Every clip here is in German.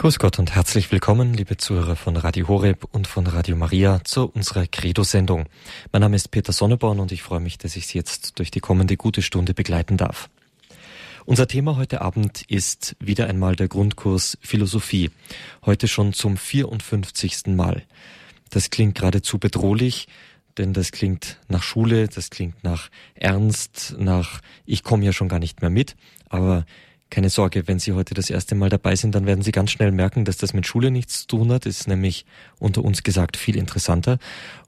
Grüß Gott und herzlich willkommen, liebe Zuhörer von Radio Horeb und von Radio Maria zu unserer Credo-Sendung. Mein Name ist Peter Sonneborn und ich freue mich, dass ich Sie jetzt durch die kommende gute Stunde begleiten darf. Unser Thema heute Abend ist wieder einmal der Grundkurs Philosophie. Heute schon zum 54. Mal. Das klingt geradezu bedrohlich, denn das klingt nach Schule, das klingt nach Ernst, nach ich komme ja schon gar nicht mehr mit, aber keine Sorge, wenn Sie heute das erste Mal dabei sind, dann werden Sie ganz schnell merken, dass das mit Schule nichts zu tun hat. Ist nämlich unter uns gesagt viel interessanter.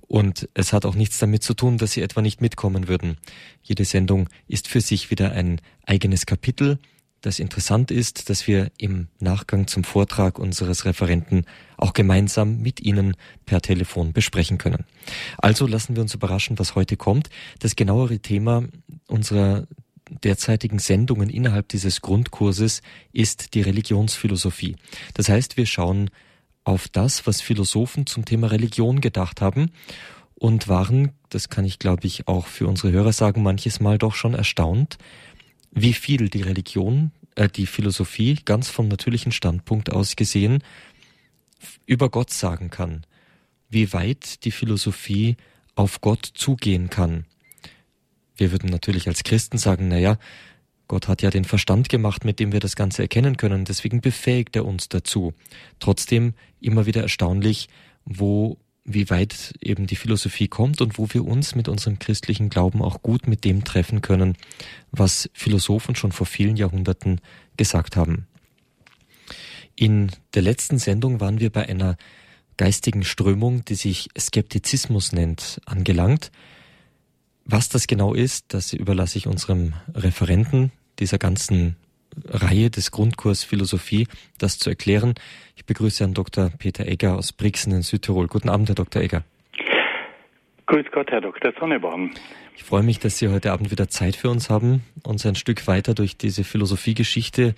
Und es hat auch nichts damit zu tun, dass Sie etwa nicht mitkommen würden. Jede Sendung ist für sich wieder ein eigenes Kapitel. Das interessant ist, dass wir im Nachgang zum Vortrag unseres Referenten auch gemeinsam mit Ihnen per Telefon besprechen können. Also lassen wir uns überraschen, was heute kommt. Das genauere Thema unserer derzeitigen Sendungen innerhalb dieses Grundkurses ist die Religionsphilosophie. Das heißt, wir schauen auf das, was Philosophen zum Thema Religion gedacht haben und waren, das kann ich glaube ich auch für unsere Hörer sagen, manches Mal doch schon erstaunt, wie viel die Religion, äh, die Philosophie ganz vom natürlichen Standpunkt aus gesehen über Gott sagen kann, wie weit die Philosophie auf Gott zugehen kann. Wir würden natürlich als Christen sagen, na ja, Gott hat ja den Verstand gemacht, mit dem wir das Ganze erkennen können, deswegen befähigt er uns dazu. Trotzdem immer wieder erstaunlich, wo wie weit eben die Philosophie kommt und wo wir uns mit unserem christlichen Glauben auch gut mit dem treffen können, was Philosophen schon vor vielen Jahrhunderten gesagt haben. In der letzten Sendung waren wir bei einer geistigen Strömung, die sich Skeptizismus nennt, angelangt. Was das genau ist, das überlasse ich unserem Referenten dieser ganzen Reihe des Grundkurs Philosophie, das zu erklären. Ich begrüße Herrn Dr. Peter Egger aus Brixen in Südtirol. Guten Abend, Herr Dr. Egger. Grüß Gott, Herr Dr. Sonneborn. Ich freue mich, dass Sie heute Abend wieder Zeit für uns haben, uns ein Stück weiter durch diese Philosophiegeschichte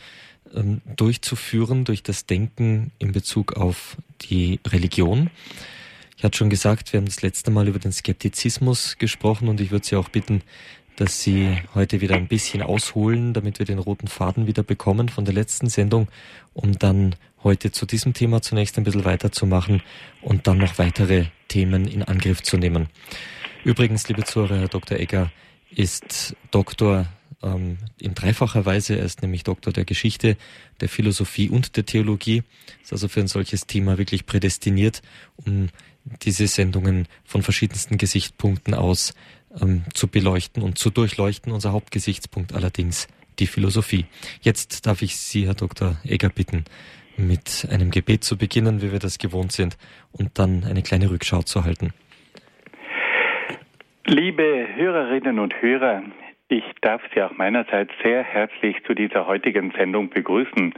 ähm, durchzuführen, durch das Denken in Bezug auf die Religion. Ich hatte schon gesagt, wir haben das letzte Mal über den Skeptizismus gesprochen und ich würde Sie auch bitten, dass Sie heute wieder ein bisschen ausholen, damit wir den roten Faden wieder bekommen von der letzten Sendung, um dann heute zu diesem Thema zunächst ein bisschen weiterzumachen und dann noch weitere Themen in Angriff zu nehmen. Übrigens, liebe Zuhörer, Herr Dr. Egger ist Doktor ähm, in dreifacher Weise. Er ist nämlich Doktor der Geschichte, der Philosophie und der Theologie. Ist also für ein solches Thema wirklich prädestiniert, um diese Sendungen von verschiedensten Gesichtspunkten aus ähm, zu beleuchten und zu durchleuchten. Unser Hauptgesichtspunkt allerdings die Philosophie. Jetzt darf ich Sie, Herr Dr. Egger, bitten, mit einem Gebet zu beginnen, wie wir das gewohnt sind, und dann eine kleine Rückschau zu halten. Liebe Hörerinnen und Hörer, ich darf Sie auch meinerseits sehr herzlich zu dieser heutigen Sendung begrüßen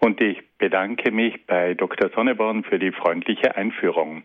und ich bedanke mich bei Dr. Sonneborn für die freundliche Einführung.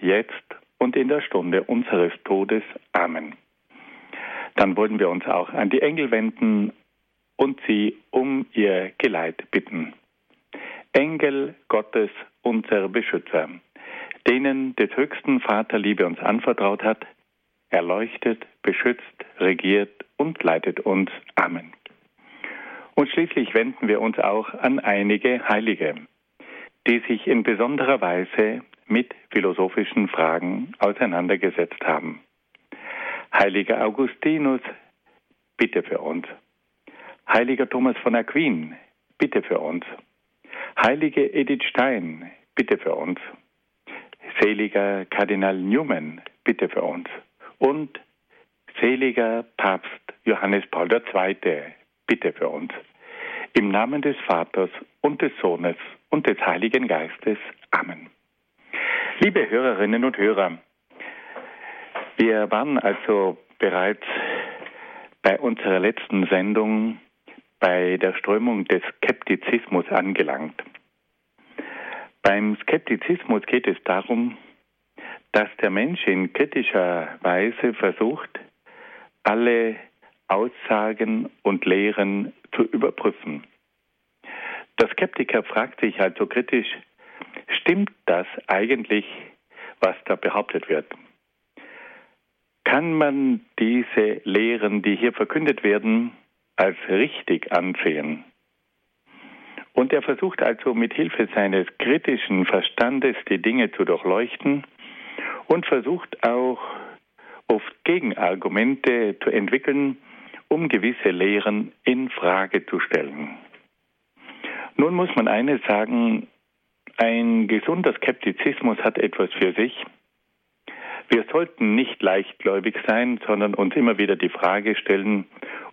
jetzt und in der Stunde unseres Todes. Amen. Dann wollen wir uns auch an die Engel wenden und sie um ihr Geleit bitten. Engel Gottes, unser Beschützer, denen des höchsten Vater Liebe uns anvertraut hat, erleuchtet, beschützt, regiert und leitet uns. Amen. Und schließlich wenden wir uns auch an einige Heilige, die sich in besonderer Weise mit philosophischen Fragen auseinandergesetzt haben. Heiliger Augustinus, bitte für uns. Heiliger Thomas von Aquin, bitte für uns. Heilige Edith Stein, bitte für uns. seliger Kardinal Newman, bitte für uns. Und seliger Papst Johannes Paul II, bitte für uns. Im Namen des Vaters und des Sohnes und des Heiligen Geistes. Amen. Liebe Hörerinnen und Hörer, wir waren also bereits bei unserer letzten Sendung bei der Strömung des Skeptizismus angelangt. Beim Skeptizismus geht es darum, dass der Mensch in kritischer Weise versucht, alle Aussagen und Lehren zu überprüfen. Der Skeptiker fragt sich also kritisch, stimmt das eigentlich, was da behauptet wird? Kann man diese Lehren, die hier verkündet werden, als richtig ansehen? Und er versucht also mit Hilfe seines kritischen Verstandes die Dinge zu durchleuchten und versucht auch oft Gegenargumente zu entwickeln, um gewisse Lehren in Frage zu stellen. Nun muss man eines sagen, ein gesunder Skeptizismus hat etwas für sich. Wir sollten nicht leichtgläubig sein, sondern uns immer wieder die Frage stellen,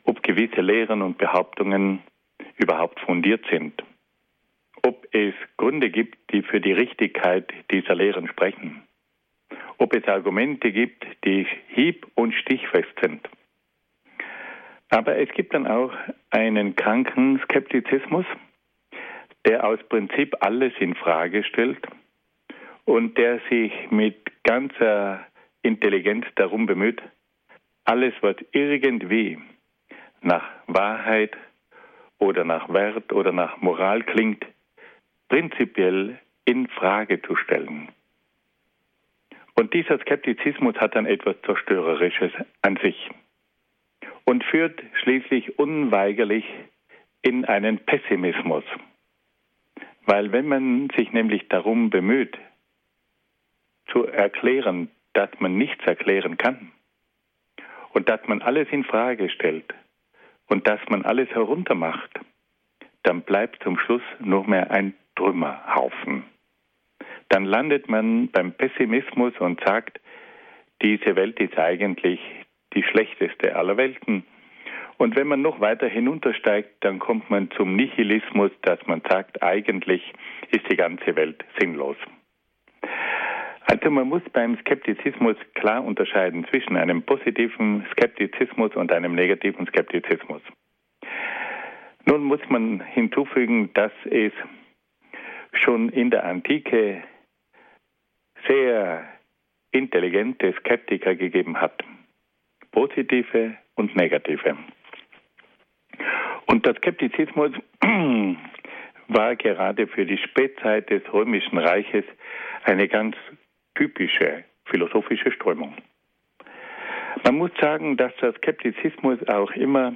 ob gewisse Lehren und Behauptungen überhaupt fundiert sind. Ob es Gründe gibt, die für die Richtigkeit dieser Lehren sprechen. Ob es Argumente gibt, die hieb- und stichfest sind. Aber es gibt dann auch einen kranken Skeptizismus, der aus Prinzip alles in Frage stellt und der sich mit ganzer Intelligenz darum bemüht, alles, was irgendwie nach Wahrheit oder nach Wert oder nach Moral klingt, prinzipiell in Frage zu stellen. Und dieser Skeptizismus hat dann etwas Zerstörerisches an sich und führt schließlich unweigerlich in einen Pessimismus. Weil wenn man sich nämlich darum bemüht, zu erklären, dass man nichts erklären kann und dass man alles in Frage stellt und dass man alles heruntermacht, dann bleibt zum Schluss nur mehr ein Trümmerhaufen. Dann landet man beim Pessimismus und sagt, diese Welt ist eigentlich die schlechteste aller Welten und wenn man noch weiter hinuntersteigt, dann kommt man zum Nihilismus, dass man sagt, eigentlich ist die ganze Welt sinnlos. Also man muss beim Skeptizismus klar unterscheiden zwischen einem positiven Skeptizismus und einem negativen Skeptizismus. Nun muss man hinzufügen, dass es schon in der Antike sehr intelligente Skeptiker gegeben hat. Positive und negative. Und der Skeptizismus war gerade für die Spätzeit des Römischen Reiches eine ganz typische philosophische Strömung. Man muss sagen, dass der Skeptizismus auch immer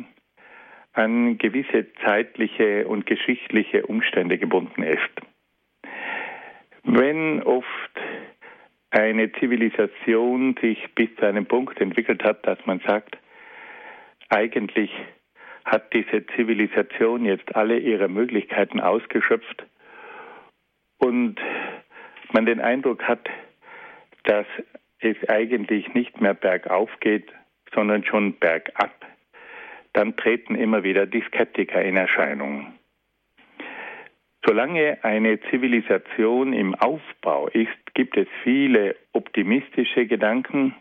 an gewisse zeitliche und geschichtliche Umstände gebunden ist. Wenn oft eine Zivilisation sich bis zu einem Punkt entwickelt hat, dass man sagt, eigentlich hat diese Zivilisation jetzt alle ihre Möglichkeiten ausgeschöpft und man den Eindruck hat, dass es eigentlich nicht mehr bergauf geht, sondern schon bergab, dann treten immer wieder die Skeptiker in Erscheinung. Solange eine Zivilisation im Aufbau ist, gibt es viele optimistische Gedanken,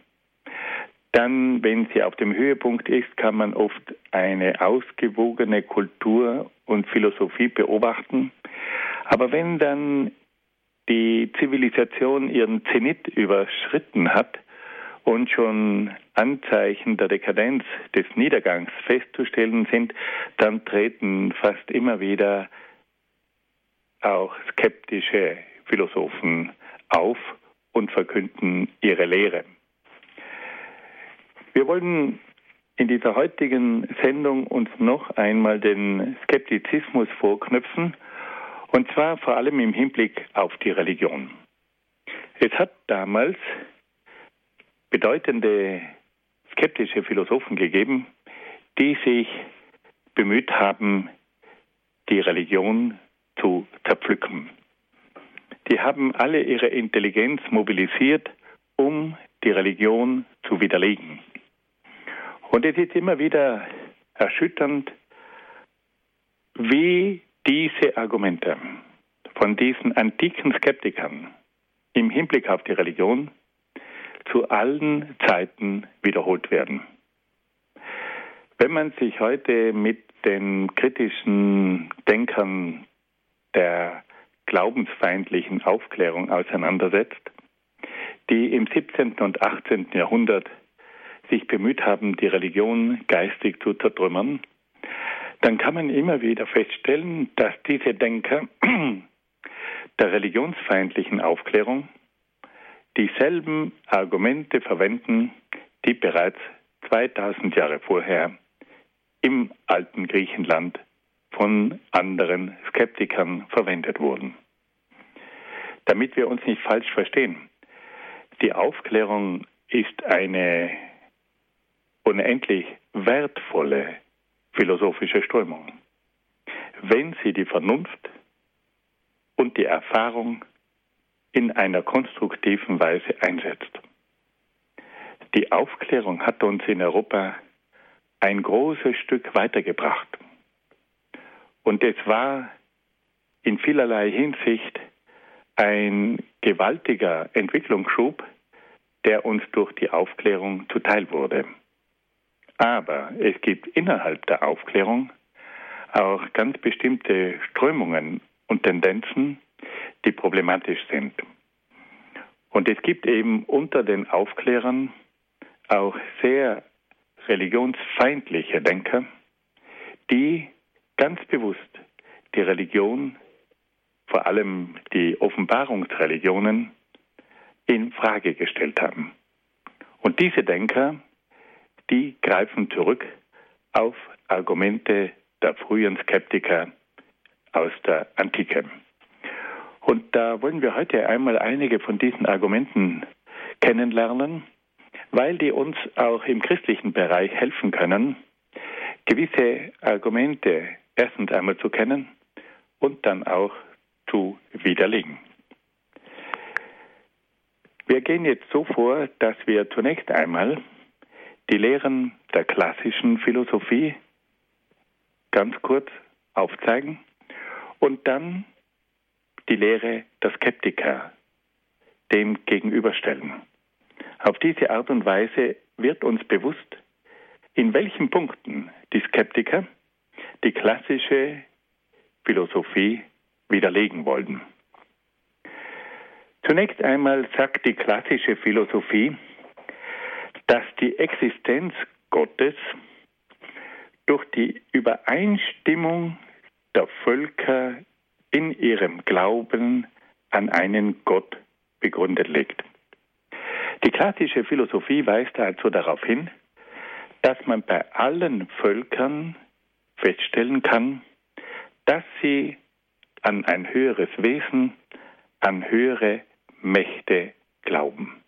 dann, wenn sie auf dem Höhepunkt ist, kann man oft eine ausgewogene Kultur und Philosophie beobachten. Aber wenn dann die Zivilisation ihren Zenit überschritten hat und schon Anzeichen der Dekadenz des Niedergangs festzustellen sind, dann treten fast immer wieder auch skeptische Philosophen auf und verkünden ihre Lehre. Wir wollen in dieser heutigen Sendung uns noch einmal den Skeptizismus vorknüpfen, und zwar vor allem im Hinblick auf die Religion. Es hat damals bedeutende skeptische Philosophen gegeben, die sich bemüht haben, die Religion zu zerpflücken. die haben alle ihre Intelligenz mobilisiert, um die Religion zu widerlegen. Und es ist immer wieder erschütternd, wie diese Argumente von diesen antiken Skeptikern im Hinblick auf die Religion zu allen Zeiten wiederholt werden. Wenn man sich heute mit den kritischen Denkern der glaubensfeindlichen Aufklärung auseinandersetzt, die im 17. und 18. Jahrhundert sich bemüht haben, die Religion geistig zu zertrümmern, dann kann man immer wieder feststellen, dass diese Denker der religionsfeindlichen Aufklärung dieselben Argumente verwenden, die bereits 2000 Jahre vorher im alten Griechenland von anderen Skeptikern verwendet wurden. Damit wir uns nicht falsch verstehen, die Aufklärung ist eine unendlich wertvolle philosophische Strömung, wenn sie die Vernunft und die Erfahrung in einer konstruktiven Weise einsetzt. Die Aufklärung hat uns in Europa ein großes Stück weitergebracht. Und es war in vielerlei Hinsicht ein gewaltiger Entwicklungsschub, der uns durch die Aufklärung zuteil wurde. Aber es gibt innerhalb der Aufklärung auch ganz bestimmte Strömungen und Tendenzen, die problematisch sind. Und es gibt eben unter den Aufklärern auch sehr religionsfeindliche Denker, die ganz bewusst die Religion, vor allem die Offenbarungsreligionen, in Frage gestellt haben. Und diese Denker, die greifen zurück auf Argumente der frühen Skeptiker aus der Antike. Und da wollen wir heute einmal einige von diesen Argumenten kennenlernen, weil die uns auch im christlichen Bereich helfen können, gewisse Argumente erstens einmal zu kennen und dann auch zu widerlegen. Wir gehen jetzt so vor, dass wir zunächst einmal die Lehren der klassischen Philosophie ganz kurz aufzeigen und dann die Lehre der Skeptiker dem gegenüberstellen. Auf diese Art und Weise wird uns bewusst, in welchen Punkten die Skeptiker die klassische Philosophie widerlegen wollten. Zunächst einmal sagt die klassische Philosophie, dass die Existenz Gottes durch die Übereinstimmung der Völker in ihrem Glauben an einen Gott begründet liegt. Die klassische Philosophie weist also darauf hin, dass man bei allen Völkern feststellen kann, dass sie an ein höheres Wesen, an höhere Mächte glauben.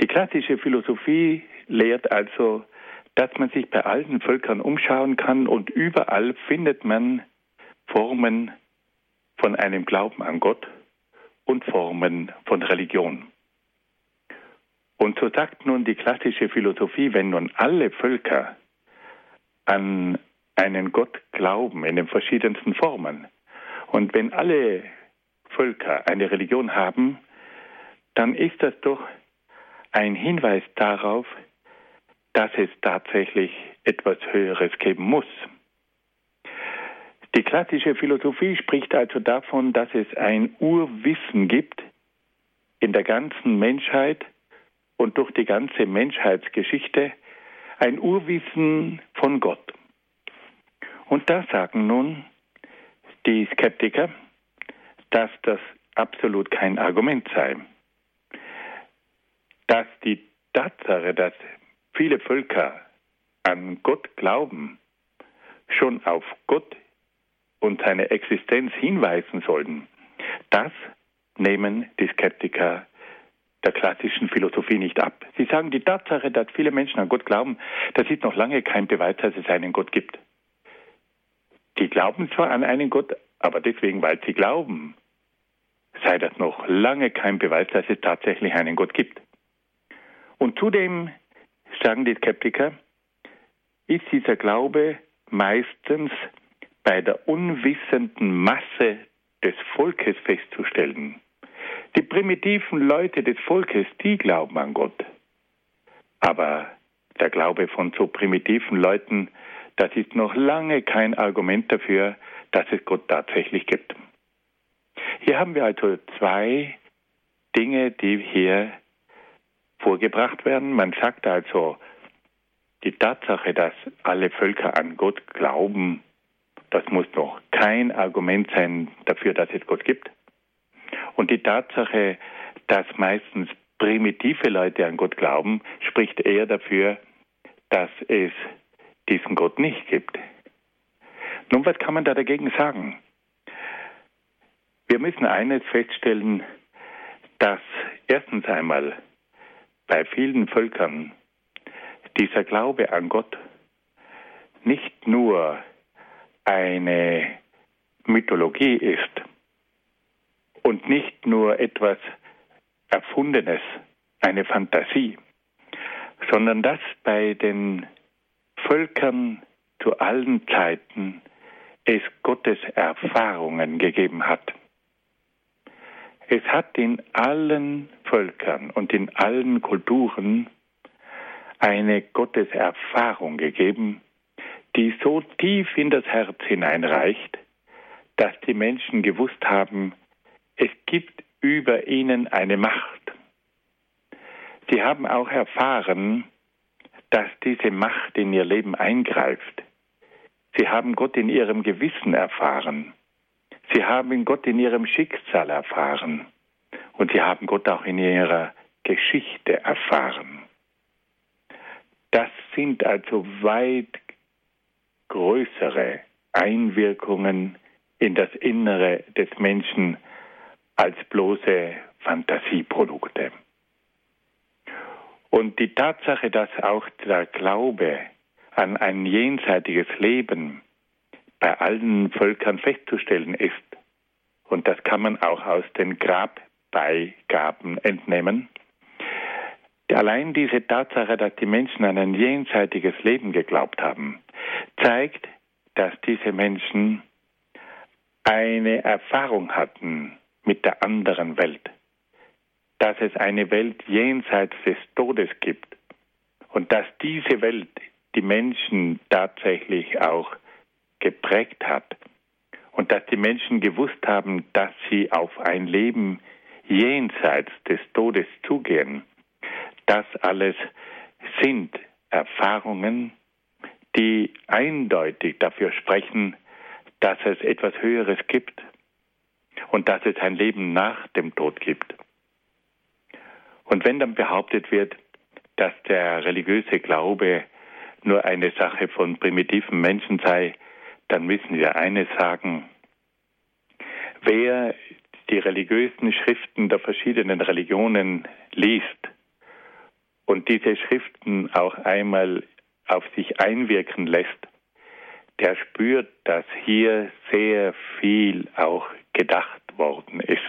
Die klassische Philosophie lehrt also, dass man sich bei allen Völkern umschauen kann und überall findet man Formen von einem Glauben an Gott und Formen von Religion. Und so sagt nun die klassische Philosophie, wenn nun alle Völker an einen Gott glauben in den verschiedensten Formen und wenn alle Völker eine Religion haben, dann ist das doch ein Hinweis darauf, dass es tatsächlich etwas Höheres geben muss. Die klassische Philosophie spricht also davon, dass es ein Urwissen gibt in der ganzen Menschheit und durch die ganze Menschheitsgeschichte, ein Urwissen von Gott. Und da sagen nun die Skeptiker, dass das absolut kein Argument sei. Tatsache, dass viele Völker an Gott glauben, schon auf Gott und seine Existenz hinweisen sollten, das nehmen die Skeptiker der klassischen Philosophie nicht ab. Sie sagen, die Tatsache, dass viele Menschen an Gott glauben, das ist noch lange kein Beweis, dass es einen Gott gibt. Die glauben zwar an einen Gott, aber deswegen, weil sie glauben, sei das noch lange kein Beweis, dass es tatsächlich einen Gott gibt. Und zudem, sagen die Skeptiker, ist dieser Glaube meistens bei der unwissenden Masse des Volkes festzustellen. Die primitiven Leute des Volkes, die glauben an Gott. Aber der Glaube von so primitiven Leuten, das ist noch lange kein Argument dafür, dass es Gott tatsächlich gibt. Hier haben wir also zwei Dinge, die hier vorgebracht werden. Man sagt also, die Tatsache, dass alle Völker an Gott glauben, das muss noch kein Argument sein dafür, dass es Gott gibt. Und die Tatsache, dass meistens primitive Leute an Gott glauben, spricht eher dafür, dass es diesen Gott nicht gibt. Nun, was kann man da dagegen sagen? Wir müssen eines feststellen, dass erstens einmal bei vielen Völkern dieser Glaube an Gott nicht nur eine Mythologie ist und nicht nur etwas Erfundenes, eine Fantasie, sondern dass bei den Völkern zu allen Zeiten es Gottes Erfahrungen gegeben hat. Es hat in allen Völkern und in allen Kulturen eine Gotteserfahrung gegeben, die so tief in das Herz hineinreicht, dass die Menschen gewusst haben, es gibt über ihnen eine Macht. Sie haben auch erfahren, dass diese Macht in ihr Leben eingreift. Sie haben Gott in ihrem Gewissen erfahren. Sie haben Gott in ihrem Schicksal erfahren. Und sie haben Gott auch in ihrer Geschichte erfahren. Das sind also weit größere Einwirkungen in das Innere des Menschen als bloße Fantasieprodukte. Und die Tatsache, dass auch der Glaube an ein jenseitiges Leben bei allen Völkern festzustellen ist, und das kann man auch aus den Grabbeigaben entnehmen, allein diese Tatsache, dass die Menschen an ein jenseitiges Leben geglaubt haben, zeigt, dass diese Menschen eine Erfahrung hatten mit der anderen Welt, dass es eine Welt jenseits des Todes gibt. Und dass diese Welt die Menschen tatsächlich auch geprägt hat und dass die Menschen gewusst haben, dass sie auf ein Leben jenseits des Todes zugehen. Das alles sind Erfahrungen, die eindeutig dafür sprechen, dass es etwas Höheres gibt und dass es ein Leben nach dem Tod gibt. Und wenn dann behauptet wird, dass der religiöse Glaube nur eine Sache von primitiven Menschen sei, dann müssen wir eines sagen. Wer die religiösen Schriften der verschiedenen Religionen liest und diese Schriften auch einmal auf sich einwirken lässt, der spürt, dass hier sehr viel auch gedacht worden ist.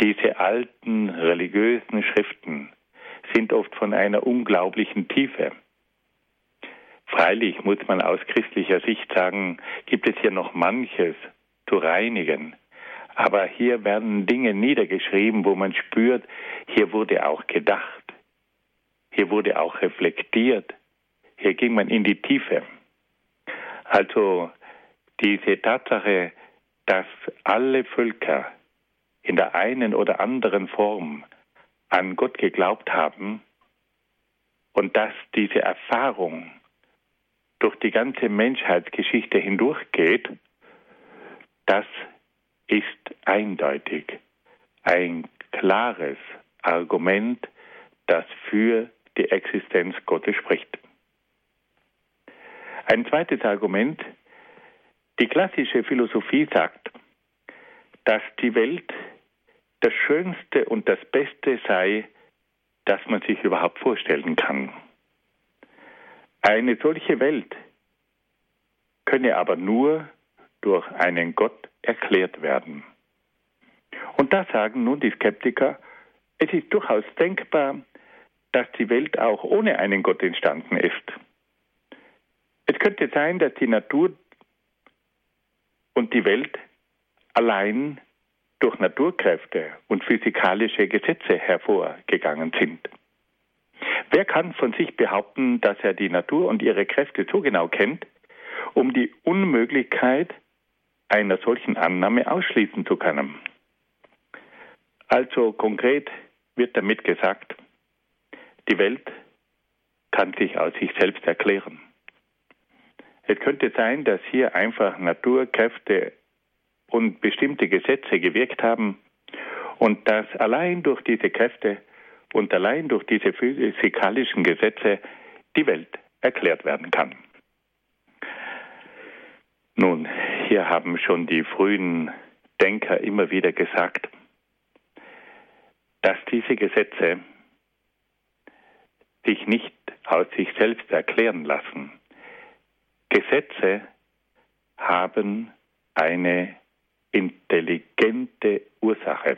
Diese alten religiösen Schriften sind oft von einer unglaublichen Tiefe. Freilich muss man aus christlicher Sicht sagen, gibt es hier noch manches zu reinigen. Aber hier werden Dinge niedergeschrieben, wo man spürt, hier wurde auch gedacht, hier wurde auch reflektiert, hier ging man in die Tiefe. Also diese Tatsache, dass alle Völker in der einen oder anderen Form an Gott geglaubt haben und dass diese Erfahrung durch die ganze Menschheitsgeschichte hindurchgeht, das ist eindeutig ein klares Argument, das für die Existenz Gottes spricht. Ein zweites Argument, die klassische Philosophie sagt, dass die Welt das Schönste und das Beste sei, das man sich überhaupt vorstellen kann. Eine solche Welt könne aber nur durch einen Gott erklärt werden. Und da sagen nun die Skeptiker, es ist durchaus denkbar, dass die Welt auch ohne einen Gott entstanden ist. Es könnte sein, dass die Natur und die Welt allein durch Naturkräfte und physikalische Gesetze hervorgegangen sind. Wer kann von sich behaupten, dass er die Natur und ihre Kräfte so genau kennt, um die Unmöglichkeit einer solchen Annahme ausschließen zu können? Also konkret wird damit gesagt, die Welt kann sich aus sich selbst erklären. Es könnte sein, dass hier einfach Naturkräfte und bestimmte Gesetze gewirkt haben und dass allein durch diese Kräfte und allein durch diese physikalischen Gesetze die Welt erklärt werden kann. Nun, hier haben schon die frühen Denker immer wieder gesagt, dass diese Gesetze sich nicht aus sich selbst erklären lassen. Gesetze haben eine intelligente Ursache.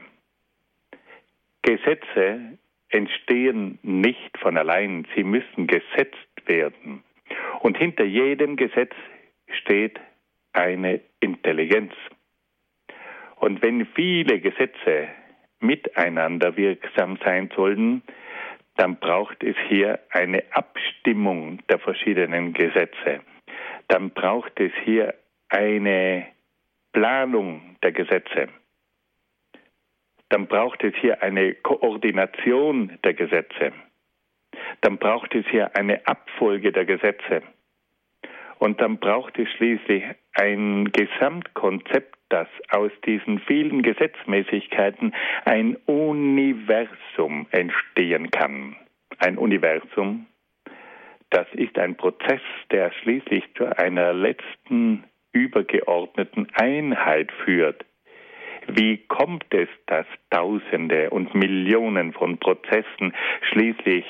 Gesetze entstehen nicht von allein, sie müssen gesetzt werden. Und hinter jedem Gesetz steht eine Intelligenz. Und wenn viele Gesetze miteinander wirksam sein sollen, dann braucht es hier eine Abstimmung der verschiedenen Gesetze. Dann braucht es hier eine Planung der Gesetze. Dann braucht es hier eine Koordination der Gesetze. Dann braucht es hier eine Abfolge der Gesetze. Und dann braucht es schließlich ein Gesamtkonzept, das aus diesen vielen Gesetzmäßigkeiten ein Universum entstehen kann. Ein Universum, das ist ein Prozess, der schließlich zu einer letzten übergeordneten Einheit führt. Wie kommt es, dass Tausende und Millionen von Prozessen schließlich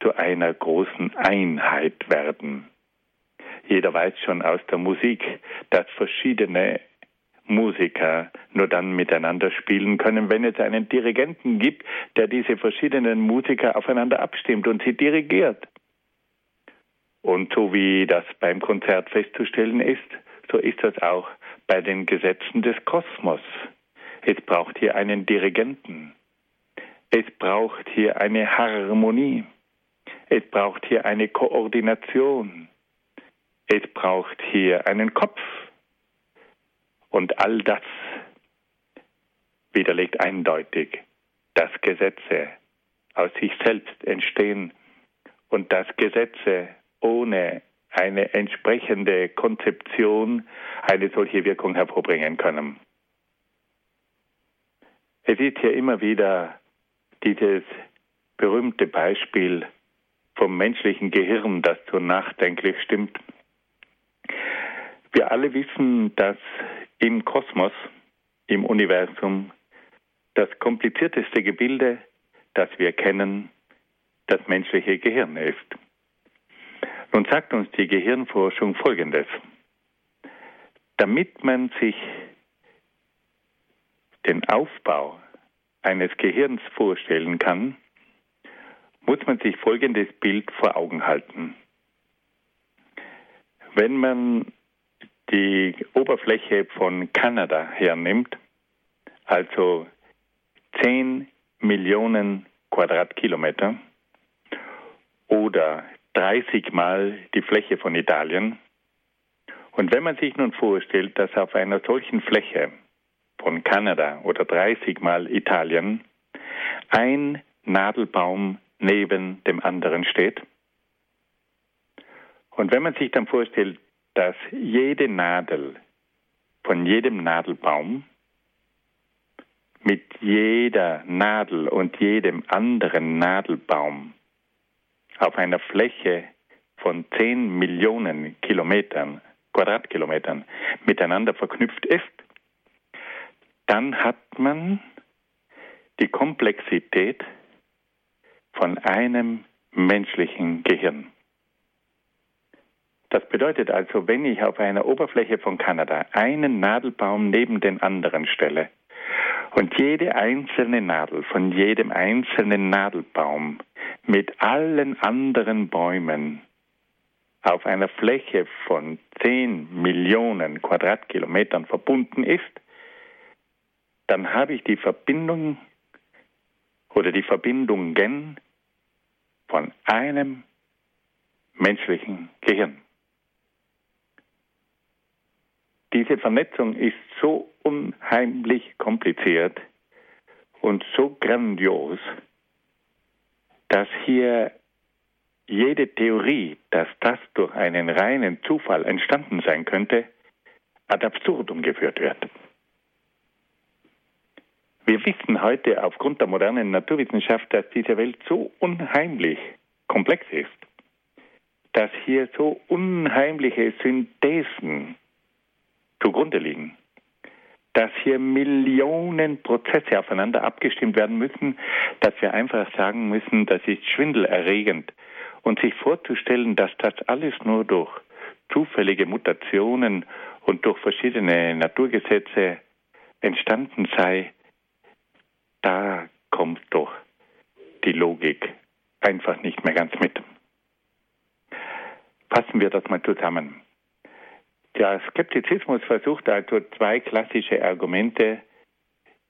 zu einer großen Einheit werden? Jeder weiß schon aus der Musik, dass verschiedene Musiker nur dann miteinander spielen können, wenn es einen Dirigenten gibt, der diese verschiedenen Musiker aufeinander abstimmt und sie dirigiert. Und so wie das beim Konzert festzustellen ist, so ist das auch bei den Gesetzen des Kosmos. Es braucht hier einen Dirigenten. Es braucht hier eine Harmonie. Es braucht hier eine Koordination. Es braucht hier einen Kopf. Und all das widerlegt eindeutig, dass Gesetze aus sich selbst entstehen und dass Gesetze ohne eine entsprechende Konzeption eine solche Wirkung hervorbringen können. Es ist hier immer wieder dieses berühmte Beispiel vom menschlichen Gehirn, das so nachdenklich stimmt. Wir alle wissen, dass im Kosmos, im Universum, das komplizierteste Gebilde, das wir kennen, das menschliche Gehirn ist. Nun sagt uns die Gehirnforschung Folgendes. Damit man sich den Aufbau eines Gehirns vorstellen kann, muss man sich folgendes Bild vor Augen halten. Wenn man die Oberfläche von Kanada hernimmt, also 10 Millionen Quadratkilometer oder 30 Mal die Fläche von Italien. Und wenn man sich nun vorstellt, dass auf einer solchen Fläche von Kanada oder 30 Mal Italien ein Nadelbaum neben dem anderen steht, und wenn man sich dann vorstellt, dass jede Nadel von jedem Nadelbaum mit jeder Nadel und jedem anderen Nadelbaum auf einer Fläche von 10 Millionen Kilometern, Quadratkilometern miteinander verknüpft ist, dann hat man die Komplexität von einem menschlichen Gehirn. Das bedeutet also, wenn ich auf einer Oberfläche von Kanada einen Nadelbaum neben den anderen stelle Und jede einzelne Nadel von jedem einzelnen Nadelbaum mit allen anderen Bäumen auf einer Fläche von 10 Millionen Quadratkilometern verbunden ist, dann habe ich die Verbindung oder die Verbindungen von einem menschlichen Gehirn. Diese Vernetzung ist so unheimlich kompliziert und so grandios, dass hier jede Theorie, dass das durch einen reinen Zufall entstanden sein könnte, ad absurdum geführt wird. Wir wissen heute aufgrund der modernen Naturwissenschaft, dass diese Welt so unheimlich komplex ist, dass hier so unheimliche Synthesen zugrunde liegen, dass hier Millionen Prozesse aufeinander abgestimmt werden müssen, dass wir einfach sagen müssen, das ist schwindelerregend. Und sich vorzustellen, dass das alles nur durch zufällige Mutationen und durch verschiedene Naturgesetze entstanden sei, da kommt doch die Logik einfach nicht mehr ganz mit. Fassen wir das mal zusammen. Der Skeptizismus versucht also zwei klassische Argumente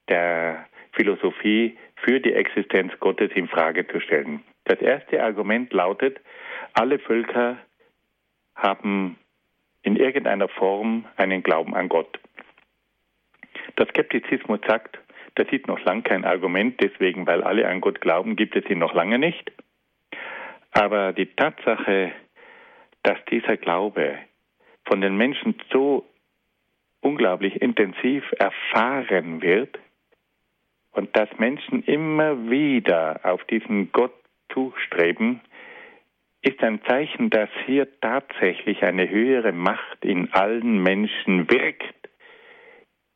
der Philosophie für die Existenz Gottes in Frage zu stellen. Das erste Argument lautet, alle Völker haben in irgendeiner Form einen Glauben an Gott. Der Skeptizismus sagt, das ist noch lange kein Argument, deswegen, weil alle an Gott glauben, gibt es ihn noch lange nicht. Aber die Tatsache, dass dieser Glaube von den Menschen so unglaublich intensiv erfahren wird und dass Menschen immer wieder auf diesen Gott zustreben, ist ein Zeichen, dass hier tatsächlich eine höhere Macht in allen Menschen wirkt,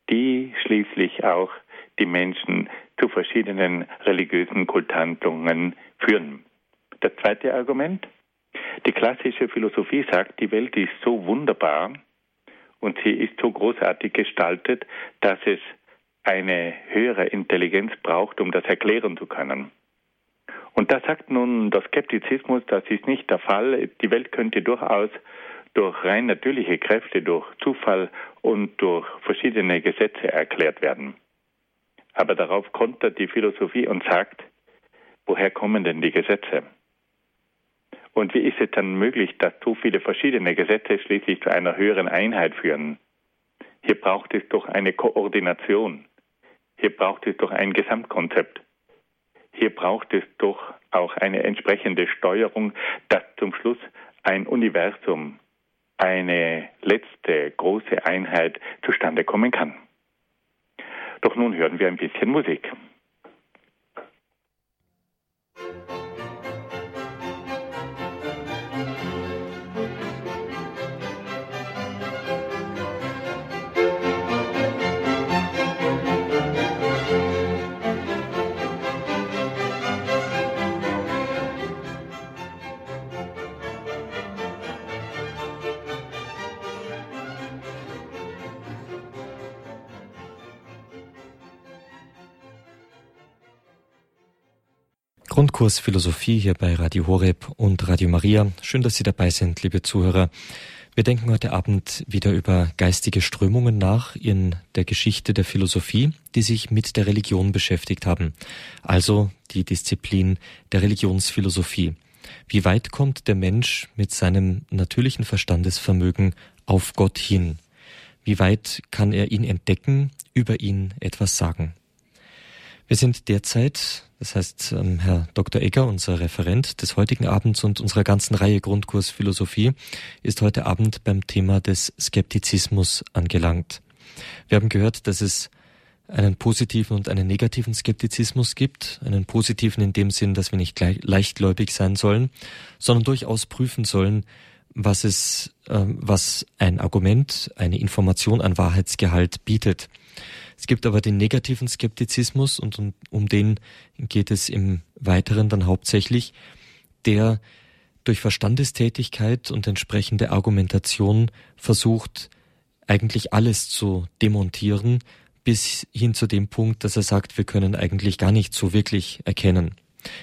die schließlich auch die Menschen zu verschiedenen religiösen Kulthandlungen führen. Das zweite Argument, die klassische Philosophie sagt, die Welt ist so wunderbar und sie ist so großartig gestaltet, dass es eine höhere Intelligenz braucht, um das erklären zu können. Und da sagt nun der Skeptizismus, das ist nicht der Fall. Die Welt könnte durchaus durch rein natürliche Kräfte, durch Zufall und durch verschiedene Gesetze erklärt werden. Aber darauf kontert die Philosophie und sagt, woher kommen denn die Gesetze? Und wie ist es dann möglich, dass so viele verschiedene Gesetze schließlich zu einer höheren Einheit führen? Hier braucht es doch eine Koordination. Hier braucht es doch ein Gesamtkonzept. Hier braucht es doch auch eine entsprechende Steuerung, dass zum Schluss ein Universum, eine letzte große Einheit zustande kommen kann. Doch nun hören wir ein bisschen Musik. Grundkurs Philosophie hier bei Radio Horeb und Radio Maria. Schön, dass Sie dabei sind, liebe Zuhörer. Wir denken heute Abend wieder über geistige Strömungen nach in der Geschichte der Philosophie, die sich mit der Religion beschäftigt haben. Also die Disziplin der Religionsphilosophie. Wie weit kommt der Mensch mit seinem natürlichen Verstandesvermögen auf Gott hin? Wie weit kann er ihn entdecken, über ihn etwas sagen? Wir sind derzeit das heißt, ähm, Herr Dr. Egger, unser Referent des heutigen Abends und unserer ganzen Reihe Grundkurs Philosophie, ist heute Abend beim Thema des Skeptizismus angelangt. Wir haben gehört, dass es einen positiven und einen negativen Skeptizismus gibt. Einen positiven in dem Sinn, dass wir nicht leichtgläubig sein sollen, sondern durchaus prüfen sollen, was es, äh, was ein Argument, eine Information an Wahrheitsgehalt bietet. Es gibt aber den negativen Skeptizismus und um, um den geht es im Weiteren dann hauptsächlich, der durch Verstandestätigkeit und entsprechende Argumentation versucht, eigentlich alles zu demontieren, bis hin zu dem Punkt, dass er sagt, wir können eigentlich gar nicht so wirklich erkennen.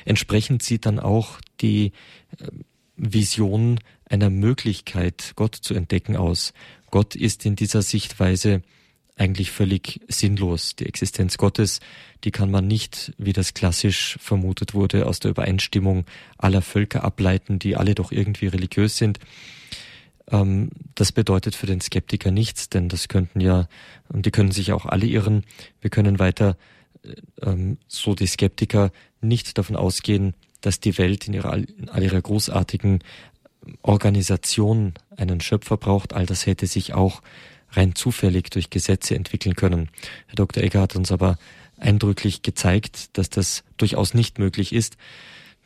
Entsprechend sieht dann auch die äh, Vision einer Möglichkeit, Gott zu entdecken aus. Gott ist in dieser Sichtweise eigentlich völlig sinnlos. Die Existenz Gottes, die kann man nicht, wie das klassisch vermutet wurde, aus der Übereinstimmung aller Völker ableiten, die alle doch irgendwie religiös sind. Ähm, das bedeutet für den Skeptiker nichts, denn das könnten ja, und die können sich auch alle irren, wir können weiter, äh, ähm, so die Skeptiker, nicht davon ausgehen, dass die Welt in, ihrer, in all ihrer großartigen Organisation einen Schöpfer braucht. All das hätte sich auch rein zufällig durch Gesetze entwickeln können. Herr Dr. Egger hat uns aber eindrücklich gezeigt, dass das durchaus nicht möglich ist,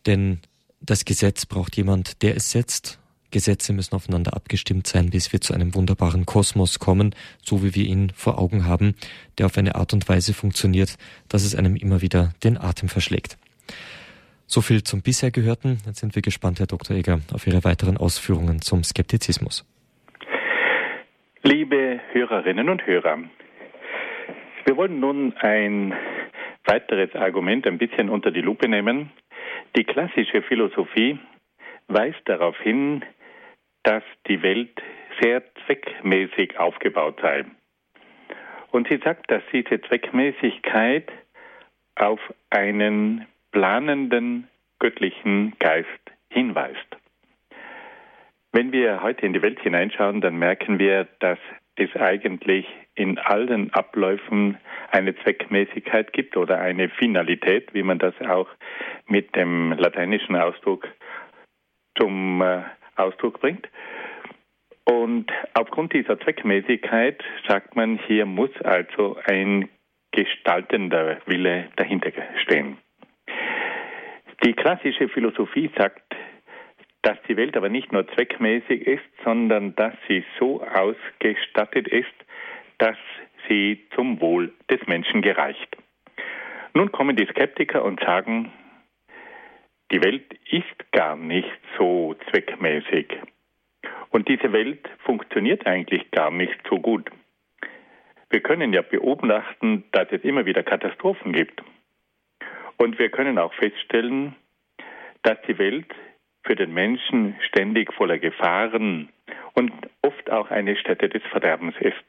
denn das Gesetz braucht jemand, der es setzt. Gesetze müssen aufeinander abgestimmt sein, bis wir zu einem wunderbaren Kosmos kommen, so wie wir ihn vor Augen haben, der auf eine Art und Weise funktioniert, dass es einem immer wieder den Atem verschlägt. So viel zum bisher Gehörten. Jetzt sind wir gespannt, Herr Dr. Eger, auf Ihre weiteren Ausführungen zum Skeptizismus. Liebe Hörerinnen und Hörer, wir wollen nun ein weiteres Argument ein bisschen unter die Lupe nehmen. Die klassische Philosophie weist darauf hin, dass die Welt sehr zweckmäßig aufgebaut sei. Und sie sagt, dass diese Zweckmäßigkeit auf einen planenden göttlichen Geist hinweist. Wenn wir heute in die Welt hineinschauen, dann merken wir, dass es eigentlich in allen Abläufen eine Zweckmäßigkeit gibt oder eine Finalität, wie man das auch mit dem lateinischen Ausdruck zum äh, Ausdruck bringt. Und aufgrund dieser Zweckmäßigkeit sagt man, hier muss also ein gestaltender Wille dahinter stehen. Die klassische Philosophie sagt, dass die Welt aber nicht nur zweckmäßig ist, sondern dass sie so ausgestattet ist, dass sie zum Wohl des Menschen gereicht. Nun kommen die Skeptiker und sagen, die Welt ist gar nicht so zweckmäßig. Und diese Welt funktioniert eigentlich gar nicht so gut. Wir können ja beobachten, dass es immer wieder Katastrophen gibt. Und wir können auch feststellen, dass die Welt für den Menschen ständig voller Gefahren und oft auch eine Stätte des Verderbens ist.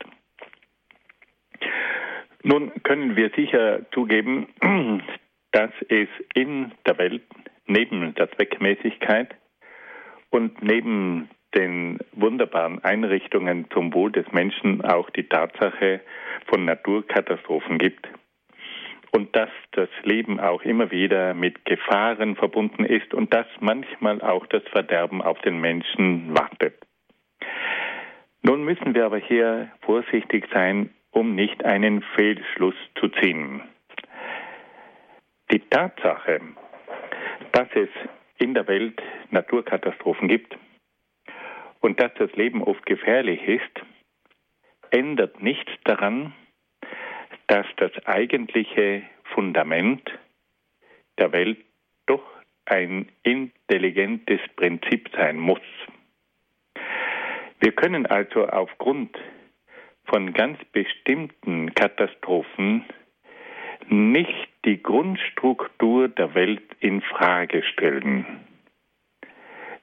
Nun können wir sicher zugeben, dass es in der Welt neben der Zweckmäßigkeit und neben den wunderbaren Einrichtungen zum Wohl des Menschen auch die Tatsache von Naturkatastrophen gibt und dass das Leben auch immer wieder mit Gefahren verbunden ist und dass manchmal auch das Verderben auf den Menschen wartet. Nun müssen wir aber hier vorsichtig sein, um nicht einen Fehlschluss zu ziehen. Die Tatsache, dass es in der Welt Naturkatastrophen gibt und dass das Leben oft gefährlich ist, ändert nichts daran, dass das eigentliche Fundament der Welt doch ein intelligentes Prinzip sein muss. Wir können also aufgrund von ganz bestimmten Katastrophen nicht die Grundstruktur der Welt in Frage stellen.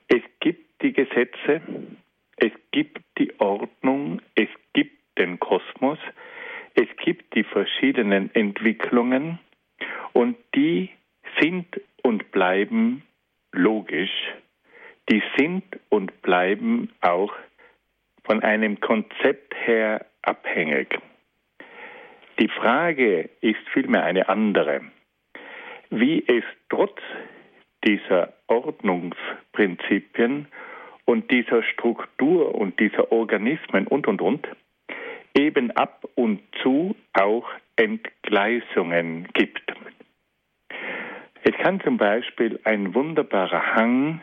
Es gibt die Gesetze, es gibt die Ordnung, es gibt den Kosmos, es gibt die verschiedenen Entwicklungen und die sind und bleiben logisch. Die sind und bleiben auch von einem Konzept her abhängig. Die Frage ist vielmehr eine andere. Wie es trotz dieser Ordnungsprinzipien und dieser Struktur und dieser Organismen und, und, und eben ab und zu auch Entgleisungen gibt. Es kann zum Beispiel ein wunderbarer Hang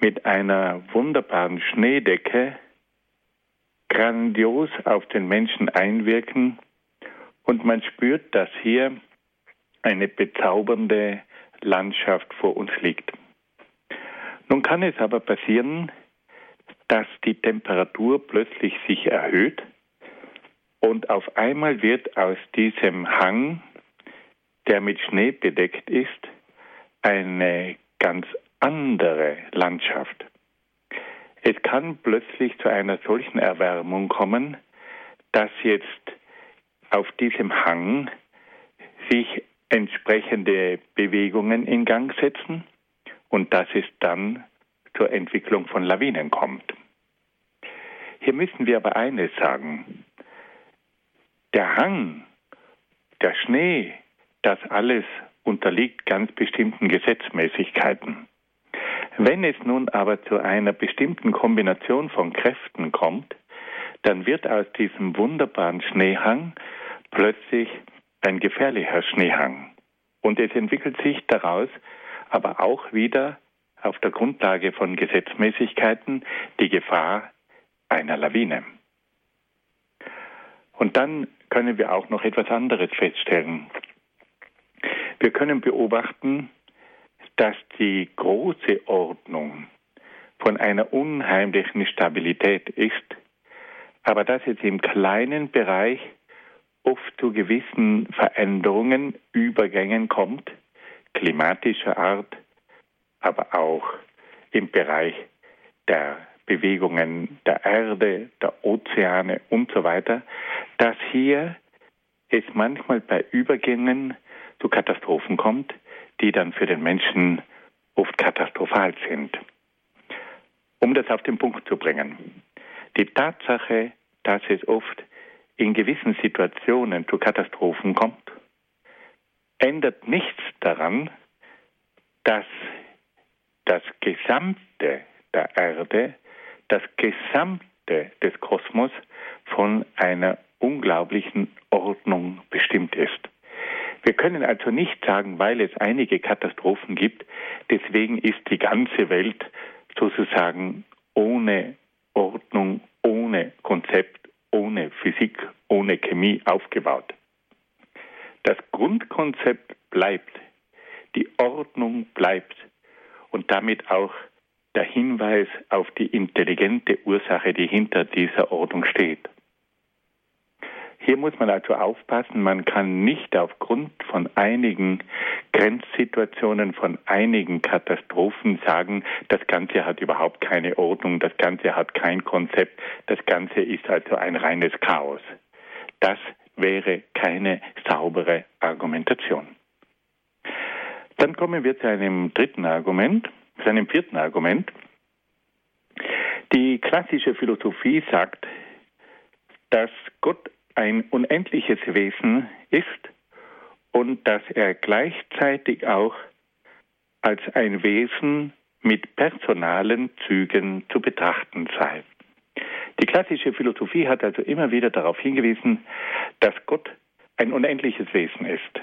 mit einer wunderbaren Schneedecke grandios auf den Menschen einwirken und man spürt, dass hier eine bezaubernde Landschaft vor uns liegt. Nun kann es aber passieren, dass die Temperatur plötzlich sich erhöht Und auf einmal wird aus diesem Hang, der mit Schnee bedeckt ist, eine ganz andere Landschaft. Es kann plötzlich zu einer solchen Erwärmung kommen, dass jetzt auf diesem Hang sich entsprechende Bewegungen in Gang setzen und dass es dann zur Entwicklung von Lawinen kommt. Hier müssen wir aber eines sagen. Der Hang, der Schnee, das alles unterliegt ganz bestimmten Gesetzmäßigkeiten. Wenn es nun aber zu einer bestimmten Kombination von Kräften kommt, dann wird aus diesem wunderbaren Schneehang plötzlich ein gefährlicher Schneehang. Und es entwickelt sich daraus aber auch wieder auf der Grundlage von Gesetzmäßigkeiten die Gefahr einer Lawine. Und dann können wir auch noch etwas anderes feststellen. Wir können beobachten, dass die große Ordnung von einer unheimlichen Stabilität ist, aber dass es im kleinen Bereich oft zu gewissen Veränderungen, Übergängen kommt, klimatischer Art, aber auch im Bereich der Bewegungen der Erde, der Ozeane und so weiter, dass hier es manchmal bei Übergängen zu Katastrophen kommt, die dann für den Menschen oft katastrophal sind. Um das auf den Punkt zu bringen. Die Tatsache, dass es oft in gewissen Situationen zu Katastrophen kommt, ändert nichts daran, dass das Gesamte der Erde, das Gesamte des Kosmos von einer unglaublichen Ordnung bestimmt ist. Wir können also nicht sagen, weil es einige Katastrophen gibt, deswegen ist die ganze Welt sozusagen ohne Ordnung, ohne Konzept, ohne Physik, ohne Chemie aufgebaut. Das Grundkonzept bleibt, die Ordnung bleibt und damit auch der Hinweis auf die intelligente Ursache, die hinter dieser Ordnung steht. Hier muss man also aufpassen, man kann nicht aufgrund von einigen Grenzsituationen, von einigen Katastrophen sagen, das Ganze hat überhaupt keine Ordnung, das Ganze hat kein Konzept, das Ganze ist also ein reines Chaos. Das wäre keine saubere Argumentation. Dann kommen wir zu einem dritten Argument, zu einem vierten Argument. Die klassische Philosophie sagt, dass Gott ein unendliches Wesen ist und dass er gleichzeitig auch als ein Wesen mit personalen Zügen zu betrachten sei. Die klassische Philosophie hat also immer wieder darauf hingewiesen, dass Gott ein unendliches Wesen ist.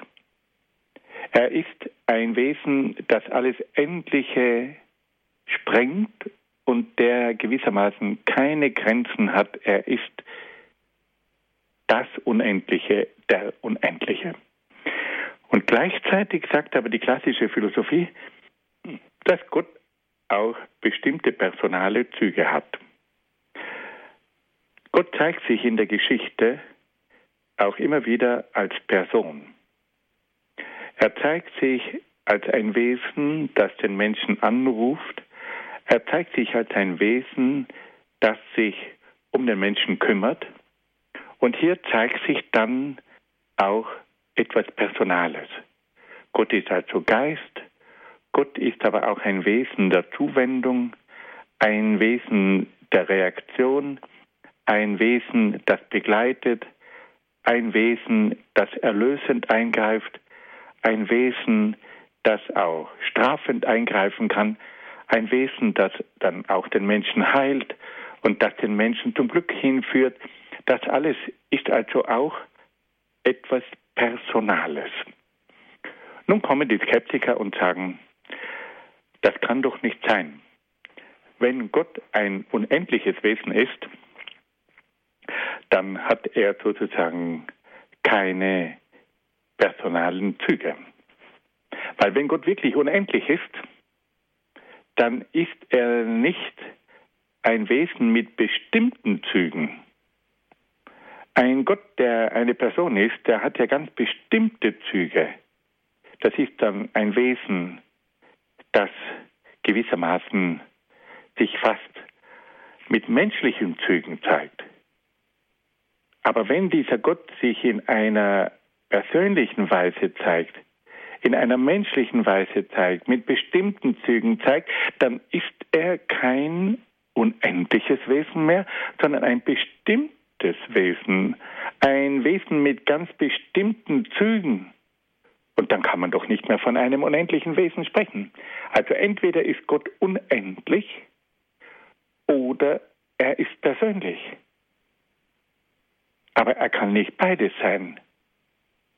Er ist ein Wesen, das alles Endliche sprengt und der gewissermaßen keine Grenzen hat. Er ist das Unendliche, der Unendliche. Und gleichzeitig sagt aber die klassische Philosophie, dass Gott auch bestimmte personale Züge hat. Gott zeigt sich in der Geschichte auch immer wieder als Person. Er zeigt sich als ein Wesen, das den Menschen anruft. Er zeigt sich als ein Wesen, das sich um den Menschen kümmert. Und hier zeigt sich dann auch etwas Personales. Gott ist also Geist, Gott ist aber auch ein Wesen der Zuwendung, ein Wesen der Reaktion, ein Wesen, das begleitet, ein Wesen, das erlösend eingreift, ein Wesen, das auch strafend eingreifen kann, ein Wesen, das dann auch den Menschen heilt und das den Menschen zum Glück hinführt, das alles ist also auch etwas Personales. Nun kommen die Skeptiker und sagen, das kann doch nicht sein. Wenn Gott ein unendliches Wesen ist, dann hat er sozusagen keine personalen Züge. Weil wenn Gott wirklich unendlich ist, dann ist er nicht ein Wesen mit bestimmten Zügen, Ein Gott, der eine Person ist, der hat ja ganz bestimmte Züge. Das ist dann ein Wesen, das gewissermaßen sich fast mit menschlichen Zügen zeigt. Aber wenn dieser Gott sich in einer persönlichen Weise zeigt, in einer menschlichen Weise zeigt, mit bestimmten Zügen zeigt, dann ist er kein unendliches Wesen mehr, sondern ein bestimmtes Wesen, ein Wesen mit ganz bestimmten Zügen. Und dann kann man doch nicht mehr von einem unendlichen Wesen sprechen. Also entweder ist Gott unendlich oder er ist persönlich. Aber er kann nicht beides sein.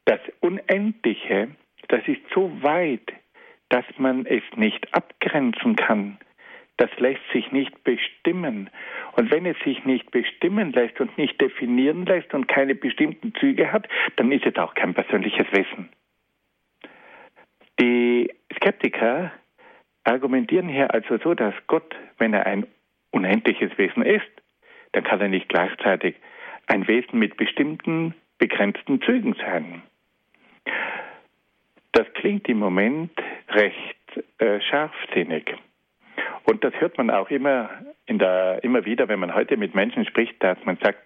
Das Unendliche, das ist so weit, dass man es nicht abgrenzen kann. Das lässt sich nicht bestimmen. Und wenn es sich nicht bestimmen lässt und nicht definieren lässt und keine bestimmten Züge hat, dann ist es auch kein persönliches Wesen. Die Skeptiker argumentieren hier also so, dass Gott, wenn er ein unendliches Wesen ist, dann kann er nicht gleichzeitig ein Wesen mit bestimmten begrenzten Zügen sein. Das klingt im Moment recht äh, scharfsinnig. Und das hört man auch immer, in der, immer wieder, wenn man heute mit Menschen spricht, dass man sagt,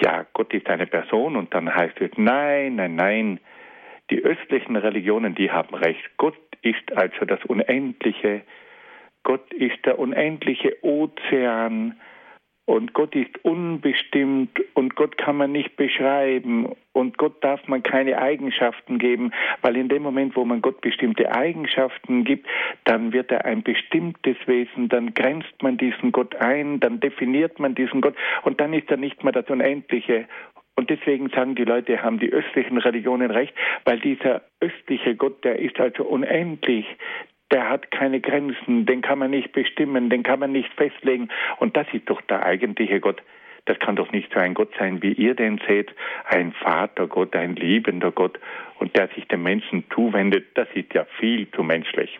ja, Gott ist eine Person und dann heißt es, nein, nein, nein, die östlichen Religionen, die haben recht. Gott ist also das Unendliche. Gott ist der unendliche Ozean. Und Gott ist unbestimmt und Gott kann man nicht beschreiben und Gott darf man keine Eigenschaften geben, weil in dem Moment, wo man Gott bestimmte Eigenschaften gibt, dann wird er ein bestimmtes Wesen, dann grenzt man diesen Gott ein, dann definiert man diesen Gott und dann ist er nicht mehr das Unendliche und deswegen sagen die Leute, haben die östlichen Religionen recht, weil dieser östliche Gott, der ist also unendlich. Der hat keine Grenzen, den kann man nicht bestimmen, den kann man nicht festlegen. Und das ist doch der eigentliche Gott. Das kann doch nicht so ein Gott sein, wie ihr den seht, ein Vatergott, ein liebender Gott und der sich dem Menschen zuwendet. Das ist ja viel zu menschlich.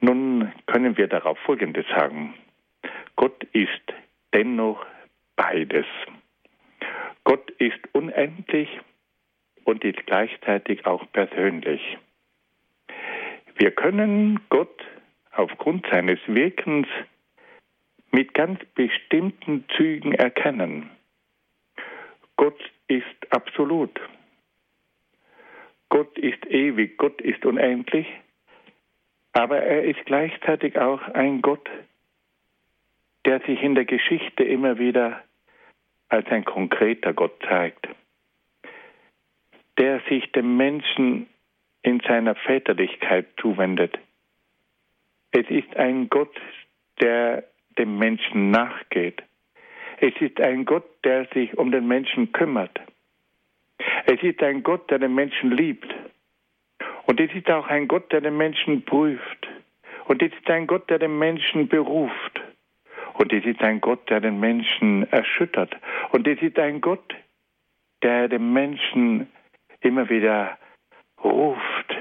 Nun können wir darauf Folgendes sagen. Gott ist dennoch beides. Gott ist unendlich und ist gleichzeitig auch persönlich. Wir können Gott aufgrund seines Wirkens mit ganz bestimmten Zügen erkennen. Gott ist absolut. Gott ist ewig, Gott ist unendlich, aber er ist gleichzeitig auch ein Gott, der sich in der Geschichte immer wieder als ein konkreter Gott zeigt, der sich dem Menschen in seiner Väterlichkeit zuwendet. Es ist ein Gott, der dem Menschen nachgeht. Es ist ein Gott, der sich um den Menschen kümmert. Es ist ein Gott, der den Menschen liebt. Und es ist auch ein Gott, der den Menschen prüft. Und es ist ein Gott, der den Menschen beruft. Und es ist ein Gott, der den Menschen erschüttert. Und es ist ein Gott, der dem Menschen immer wieder ruft,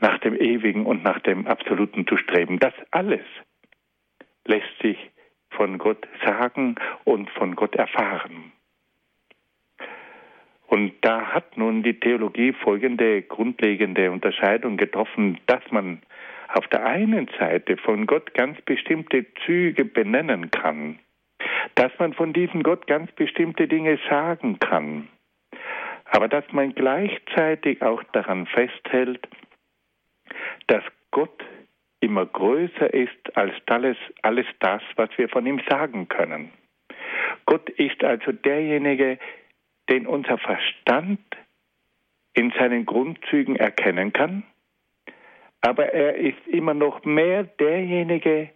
nach dem Ewigen und nach dem Absoluten zu streben. Das alles lässt sich von Gott sagen und von Gott erfahren. Und da hat nun die Theologie folgende grundlegende Unterscheidung getroffen, dass man auf der einen Seite von Gott ganz bestimmte Züge benennen kann, dass man von diesem Gott ganz bestimmte Dinge sagen kann, aber dass man gleichzeitig auch daran festhält, dass Gott immer größer ist als alles, alles das, was wir von ihm sagen können. Gott ist also derjenige, den unser Verstand in seinen Grundzügen erkennen kann, aber er ist immer noch mehr derjenige,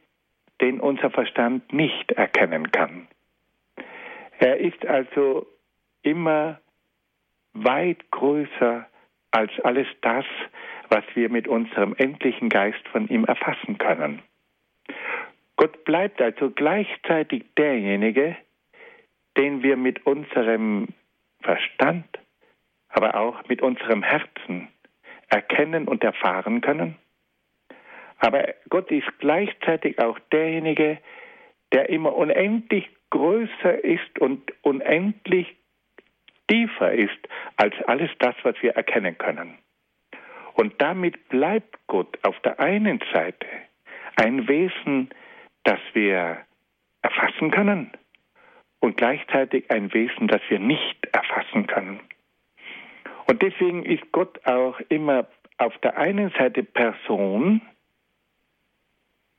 den unser Verstand nicht erkennen kann. Er ist also immer weit größer als alles das, was wir mit unserem endlichen Geist von ihm erfassen können. Gott bleibt also gleichzeitig derjenige, den wir mit unserem Verstand, aber auch mit unserem Herzen erkennen und erfahren können. Aber Gott ist gleichzeitig auch derjenige, der immer unendlich größer ist und unendlich tiefer ist als alles das, was wir erkennen können. Und damit bleibt Gott auf der einen Seite ein Wesen, das wir erfassen können und gleichzeitig ein Wesen, das wir nicht erfassen können. Und deswegen ist Gott auch immer auf der einen Seite Person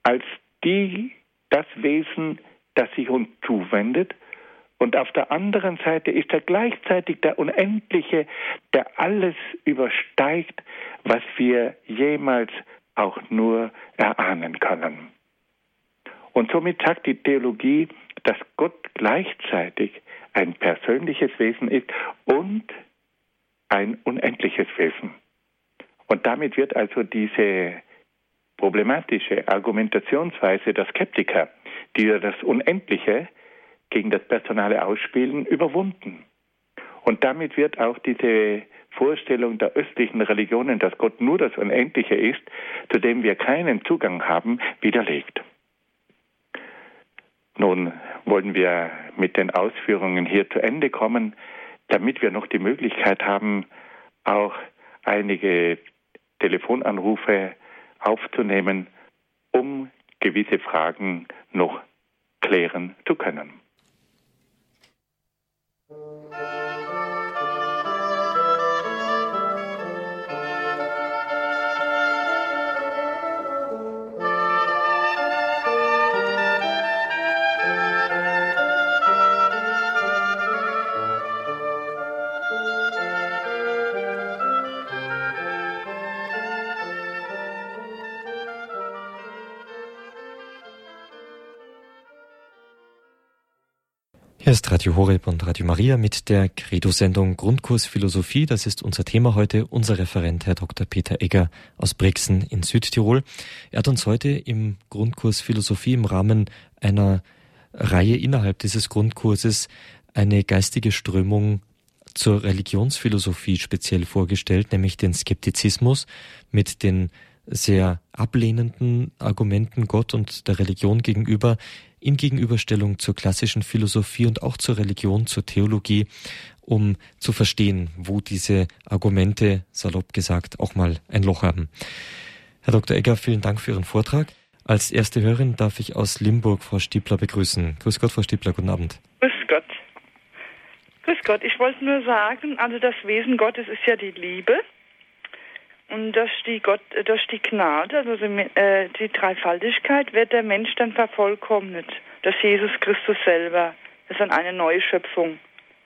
als die, das Wesen, das sich uns zuwendet, und auf der anderen Seite ist er gleichzeitig der Unendliche, der alles übersteigt, was wir jemals auch nur erahnen können. Und somit sagt die Theologie, dass Gott gleichzeitig ein persönliches Wesen ist und ein unendliches Wesen. Und damit wird also diese problematische Argumentationsweise der Skeptiker, die das Unendliche gegen das personale Ausspielen überwunden. Und damit wird auch diese Vorstellung der östlichen Religionen, dass Gott nur das Unendliche ist, zu dem wir keinen Zugang haben, widerlegt. Nun wollen wir mit den Ausführungen hier zu Ende kommen, damit wir noch die Möglichkeit haben, auch einige Telefonanrufe aufzunehmen, um gewisse Fragen noch klären zu können. Thank you. Hier ist Radio Horeb und Radio Maria mit der Credo-Sendung Grundkurs Philosophie. Das ist unser Thema heute. Unser Referent, Herr Dr. Peter Egger aus Brixen in Südtirol. Er hat uns heute im Grundkurs Philosophie im Rahmen einer Reihe innerhalb dieses Grundkurses eine geistige Strömung zur Religionsphilosophie speziell vorgestellt, nämlich den Skeptizismus mit den sehr ablehnenden Argumenten Gott und der Religion gegenüber in Gegenüberstellung zur klassischen Philosophie und auch zur Religion, zur Theologie, um zu verstehen, wo diese Argumente, salopp gesagt, auch mal ein Loch haben. Herr Dr. Egger, vielen Dank für Ihren Vortrag. Als erste Hörerin darf ich aus Limburg Frau Stiebler begrüßen. Grüß Gott, Frau Stiebler, guten Abend. Grüß Gott. Grüß Gott, ich wollte nur sagen, also das Wesen Gottes ist ja die Liebe. Und durch die, Gott, durch die Gnade, also äh, die Dreifaltigkeit, wird der Mensch dann vervollkommnet. Durch Jesus Christus selber. Das ist dann eine neue Schöpfung.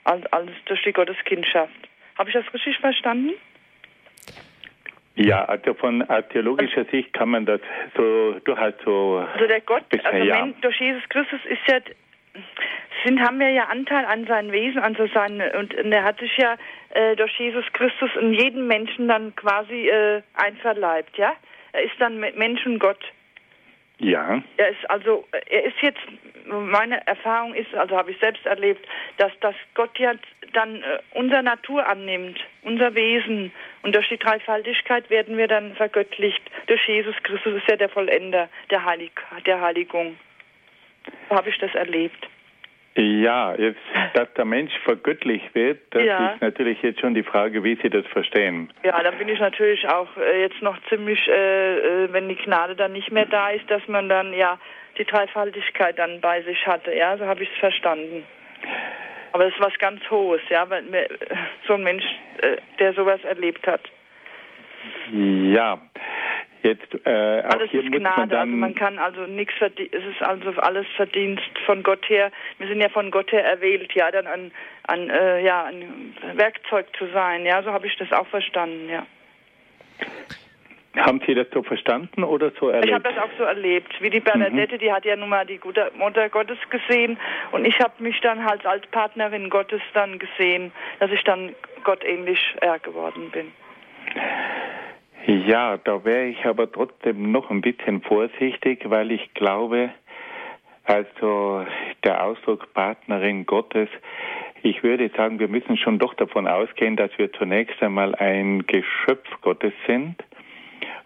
Alles durch die Gotteskindschaft. Habe ich das richtig verstanden? Ja, also von theologischer Sicht kann man das so durchaus so. Also der Gott, also ja. durch Jesus Christus ist ja sind, haben wir ja Anteil an seinem Wesen, also sein, und, und er hat sich ja äh, durch Jesus Christus in jedem Menschen dann quasi äh, einverleibt, ja? Er ist dann Mensch und Gott. Ja. Er ist also, er ist jetzt, meine Erfahrung ist, also habe ich selbst erlebt, dass, dass Gott ja dann äh, unsere Natur annimmt, unser Wesen. Und durch die Dreifaltigkeit werden wir dann vergöttlicht. Durch Jesus Christus ist ja der Vollender der, Heilig, der Heiligung. So habe ich das erlebt. Ja, jetzt, dass der Mensch vergöttlicht wird, das ja. ist natürlich jetzt schon die Frage, wie Sie das verstehen. Ja, dann bin ich natürlich auch äh, jetzt noch ziemlich, äh, äh, wenn die Gnade dann nicht mehr da ist, dass man dann ja die Dreifaltigkeit dann bei sich hatte. Ja, so habe ich es verstanden. Aber das ist was ganz Hohes, ja, weil so ein Mensch, äh, der sowas erlebt hat. Ja, Jetzt, äh, alles ist Gnade, also man kann also nichts es ist also alles Verdienst von Gott her. Wir sind ja von Gott her erwählt, ja, dann ein, ein, äh, ja, ein Werkzeug zu sein, ja, so habe ich das auch verstanden, ja. Haben Sie das so verstanden oder so erlebt? Ich habe das auch so erlebt. Wie die Bernadette, mhm. die hat ja nun mal die gute Mutter Gottes gesehen und ich habe mich dann halt als Partnerin Gottes dann gesehen, dass ich dann gottähnlich äh, geworden bin. Ja, da wäre ich aber trotzdem noch ein bisschen vorsichtig, weil ich glaube, also der Ausdruck Partnerin Gottes, ich würde sagen, wir müssen schon doch davon ausgehen, dass wir zunächst einmal ein Geschöpf Gottes sind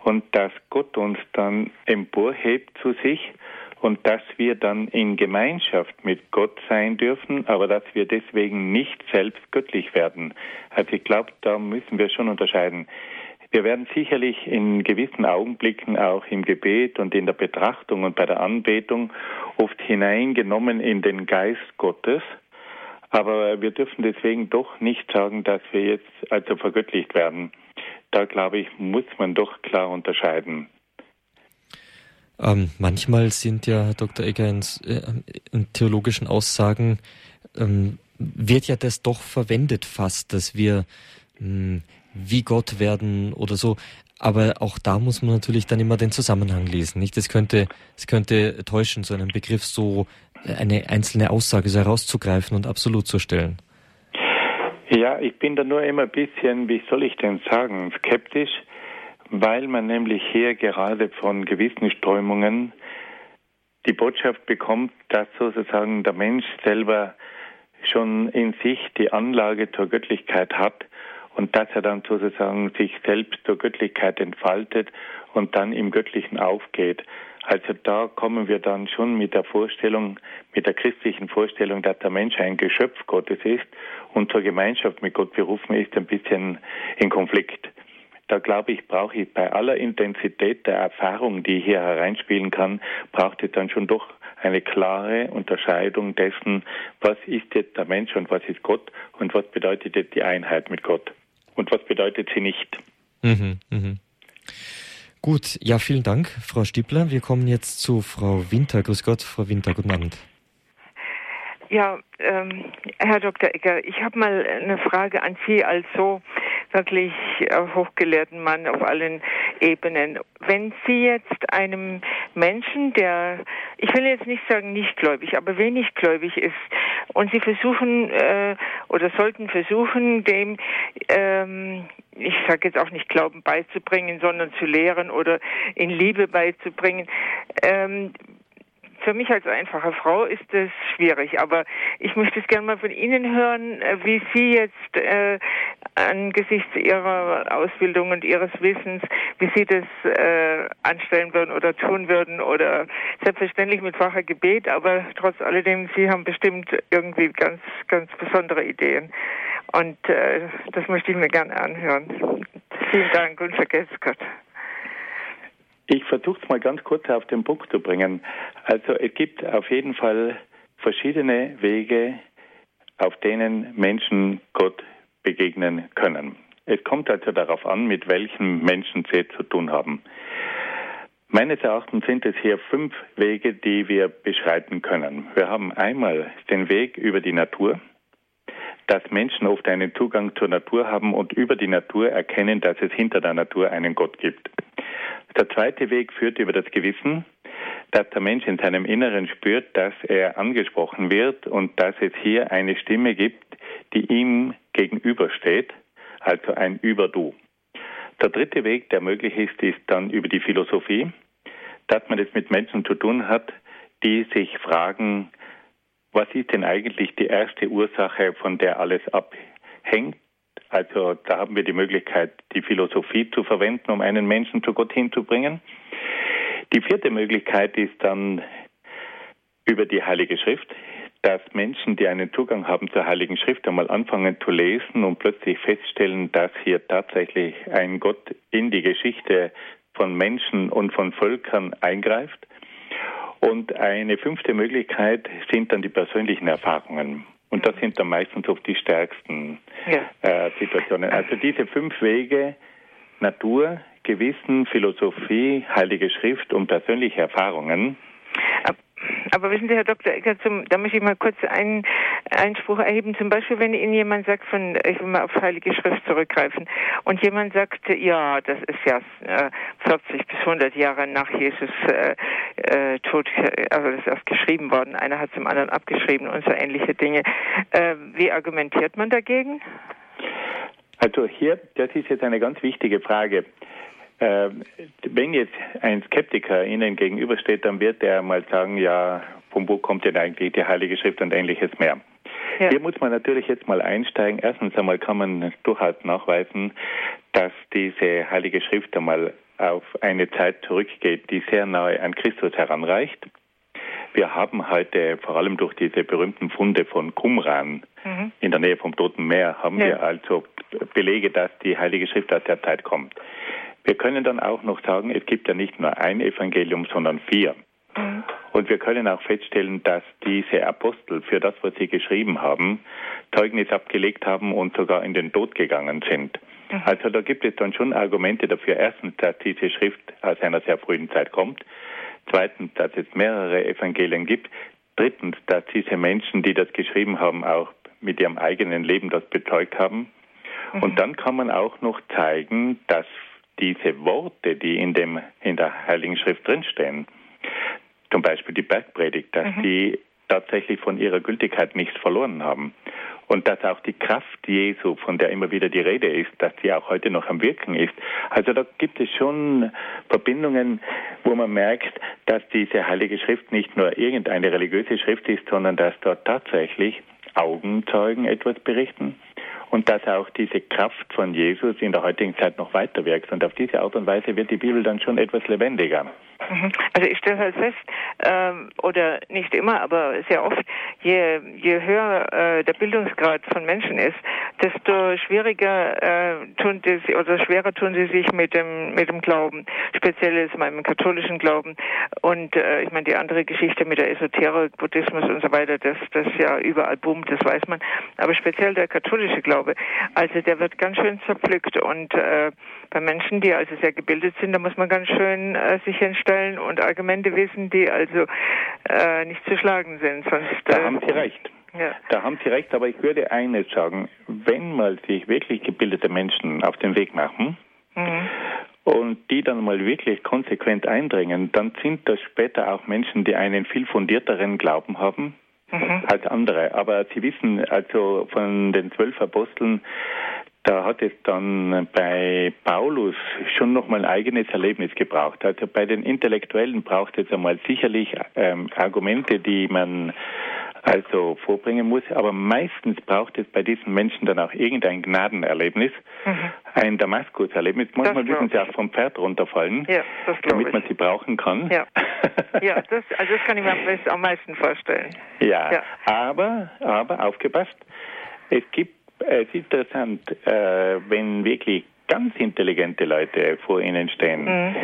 und dass Gott uns dann emporhebt zu sich und dass wir dann in Gemeinschaft mit Gott sein dürfen, aber dass wir deswegen nicht selbst göttlich werden. Also ich glaube, da müssen wir schon unterscheiden. Wir werden sicherlich in gewissen Augenblicken auch im Gebet und in der Betrachtung und bei der Anbetung oft hineingenommen in den Geist Gottes. Aber wir dürfen deswegen doch nicht sagen, dass wir jetzt also vergöttlicht werden. Da glaube ich, muss man doch klar unterscheiden. Ähm, manchmal sind ja, Herr Dr. Egger, in, äh, in theologischen Aussagen ähm, wird ja das doch verwendet fast, dass wir mh, hm, wie Gott werden oder so. Aber auch da muss man natürlich dann immer den Zusammenhang lesen, nicht? Es könnte, es könnte täuschen, so einen Begriff so eine einzelne Aussage so herauszugreifen und absolut zu stellen. Ja, ich bin da nur immer ein bisschen, wie soll ich denn sagen, skeptisch, weil man nämlich hier gerade von gewissen Strömungen die Botschaft bekommt, dass sozusagen der Mensch selber schon in sich die Anlage zur Göttlichkeit hat und dass er dann sozusagen sich selbst zur Göttlichkeit entfaltet und dann im Göttlichen aufgeht. Also da kommen wir dann schon mit der Vorstellung, mit der christlichen Vorstellung, dass der Mensch ein Geschöpf Gottes ist und zur Gemeinschaft mit Gott berufen ist, ein bisschen in Konflikt. Da glaube ich, brauche ich bei aller Intensität der Erfahrung, die hier hereinspielen kann, braucht es dann schon doch eine klare Unterscheidung dessen, was ist jetzt der Mensch und was ist Gott und was bedeutet jetzt die Einheit mit Gott und was bedeutet sie nicht. Mhm, mh. Gut, ja, vielen Dank, Frau Stiebler. Wir kommen jetzt zu Frau Winter. Grüß Gott, Frau Winter, guten Abend. Ja, ähm, Herr Dr. Egger, ich habe mal eine Frage an Sie als so wirklich hochgelehrten Mann auf allen Ebenen. Wenn Sie jetzt einem Menschen, der, ich will jetzt nicht sagen nicht gläubig, aber wenig gläubig ist, und Sie versuchen äh, oder sollten versuchen, dem, ähm, ich sage jetzt auch nicht Glauben beizubringen, sondern zu lehren oder in Liebe beizubringen, ähm, für mich als einfache Frau ist das schwierig, aber ich möchte es gerne mal von Ihnen hören, äh, wie Sie jetzt äh, angesichts Ihrer Ausbildung und Ihres Wissens, wie Sie das äh, anstellen würden oder tun würden oder selbstverständlich mit facher Gebet, aber trotz alledem, Sie haben bestimmt irgendwie ganz, ganz besondere Ideen. Und äh, das möchte ich mir gerne anhören. Vielen Dank und vergesst Gott. Ich versuche es mal ganz kurz auf den Punkt zu bringen. Also es gibt auf jeden Fall verschiedene Wege, auf denen Menschen Gott begegnen können. Es kommt also darauf an, mit welchen Menschen sie zu tun haben. Meines Erachtens sind es hier fünf Wege, die wir beschreiten können. Wir haben einmal den Weg über die Natur, dass Menschen oft einen Zugang zur Natur haben und über die Natur erkennen, dass es hinter der Natur einen Gott gibt. Der zweite Weg führt über das Gewissen, dass der Mensch in seinem Inneren spürt, dass er angesprochen wird und dass es hier eine Stimme gibt, die ihm gegenübersteht, also ein Über-Du. Der dritte Weg, der möglich ist, ist dann über die Philosophie, dass man es mit Menschen zu tun hat, die sich fragen, was ist denn eigentlich die erste Ursache, von der alles abhängt also da haben wir die Möglichkeit, die Philosophie zu verwenden, um einen Menschen zu Gott hinzubringen. Die vierte Möglichkeit ist dann über die Heilige Schrift, dass Menschen, die einen Zugang haben zur Heiligen Schrift, einmal anfangen zu lesen und plötzlich feststellen, dass hier tatsächlich ein Gott in die Geschichte von Menschen und von Völkern eingreift. Und eine fünfte Möglichkeit sind dann die persönlichen Erfahrungen. Und das sind dann meistens oft die stärksten äh, Situationen. Also diese fünf Wege, Natur, Gewissen, Philosophie, Heilige Schrift und persönliche Erfahrungen, aber wissen Sie, Herr Dr. Ecker, zum, da möchte ich mal kurz einen Einspruch erheben. Zum Beispiel, wenn Ihnen jemand sagt, von, ich will mal auf Heilige Schrift zurückgreifen, und jemand sagt, ja, das ist ja äh, 40 bis 100 Jahre nach Jesus äh, äh, Tod, also das ist erst geschrieben worden, einer hat zum anderen abgeschrieben und so ähnliche Dinge. Äh, wie argumentiert man dagegen? Also hier, das ist jetzt eine ganz wichtige Frage. Äh, wenn jetzt ein Skeptiker Ihnen gegenübersteht, dann wird er mal sagen, ja, von wo kommt denn eigentlich die Heilige Schrift und ähnliches mehr. Ja. Hier muss man natürlich jetzt mal einsteigen. Erstens einmal kann man durchaus nachweisen, dass diese Heilige Schrift einmal auf eine Zeit zurückgeht, die sehr nahe an Christus heranreicht. Wir haben heute vor allem durch diese berühmten Funde von Qumran mhm. in der Nähe vom Toten Meer haben ja. wir also Belege, dass die Heilige Schrift aus der Zeit kommt. Wir können dann auch noch sagen, es gibt ja nicht nur ein Evangelium, sondern vier. Mhm. Und wir können auch feststellen, dass diese Apostel für das, was sie geschrieben haben, Zeugnis abgelegt haben und sogar in den Tod gegangen sind. Mhm. Also da gibt es dann schon Argumente dafür. Erstens, dass diese Schrift aus einer sehr frühen Zeit kommt. Zweitens, dass es mehrere Evangelien gibt. Drittens, dass diese Menschen, die das geschrieben haben, auch mit ihrem eigenen Leben das bezeugt haben. Mhm. Und dann kann man auch noch zeigen, dass diese Worte, die in, dem, in der Heiligen Schrift drinstehen, zum Beispiel die Bergpredigt, dass mhm. die tatsächlich von ihrer Gültigkeit nichts verloren haben. Und dass auch die Kraft Jesu, von der immer wieder die Rede ist, dass sie auch heute noch am Wirken ist. Also da gibt es schon Verbindungen, wo man merkt, dass diese Heilige Schrift nicht nur irgendeine religiöse Schrift ist, sondern dass dort tatsächlich Augenzeugen etwas berichten und dass auch diese Kraft von Jesus in der heutigen Zeit noch weiter wirkt. Und auf diese Art und Weise wird die Bibel dann schon etwas lebendiger. Mhm. Also ich stelle halt fest, ähm, oder nicht immer, aber sehr oft, je, je höher äh, der Bildungsgrad von Menschen ist, desto schwieriger äh, tun sie oder schwerer tun sie sich mit dem mit dem Glauben, speziell ist meinem katholischen Glauben. Und äh, ich meine die andere Geschichte mit der Esoterik, Buddhismus und so weiter, das das ja überall boomt, das weiß man. Aber speziell der katholische Glaube, also der wird ganz schön zerpflückt und äh, bei Menschen, die also sehr gebildet sind, da muss man ganz schön äh, sich hinstellen und Argumente wissen, die also äh, nicht zu schlagen sind. Sonst, äh, da haben Sie recht. Ja. Da haben Sie recht, aber ich würde eines sagen, wenn mal sich wirklich gebildete Menschen auf den Weg machen mhm. und die dann mal wirklich konsequent eindringen, dann sind das später auch Menschen, die einen viel fundierteren Glauben haben, mhm. als andere. Aber Sie wissen, also von den zwölf Aposteln, da hat es dann bei Paulus schon nochmal ein eigenes Erlebnis gebraucht. Also bei den Intellektuellen braucht es einmal sicherlich ähm, Argumente, die man also vorbringen muss. Aber meistens braucht es bei diesen Menschen dann auch irgendein Gnadenerlebnis, mhm. ein Damaskus-Erlebnis. Manchmal müssen sie auch vom Pferd runterfallen, ja, damit man sie brauchen kann. Ja, ja das, also das kann ich mir am meisten vorstellen. Ja, ja. aber, aber aufgepasst, es gibt es ist interessant, äh, wenn wirklich ganz intelligente Leute vor Ihnen stehen. Mhm.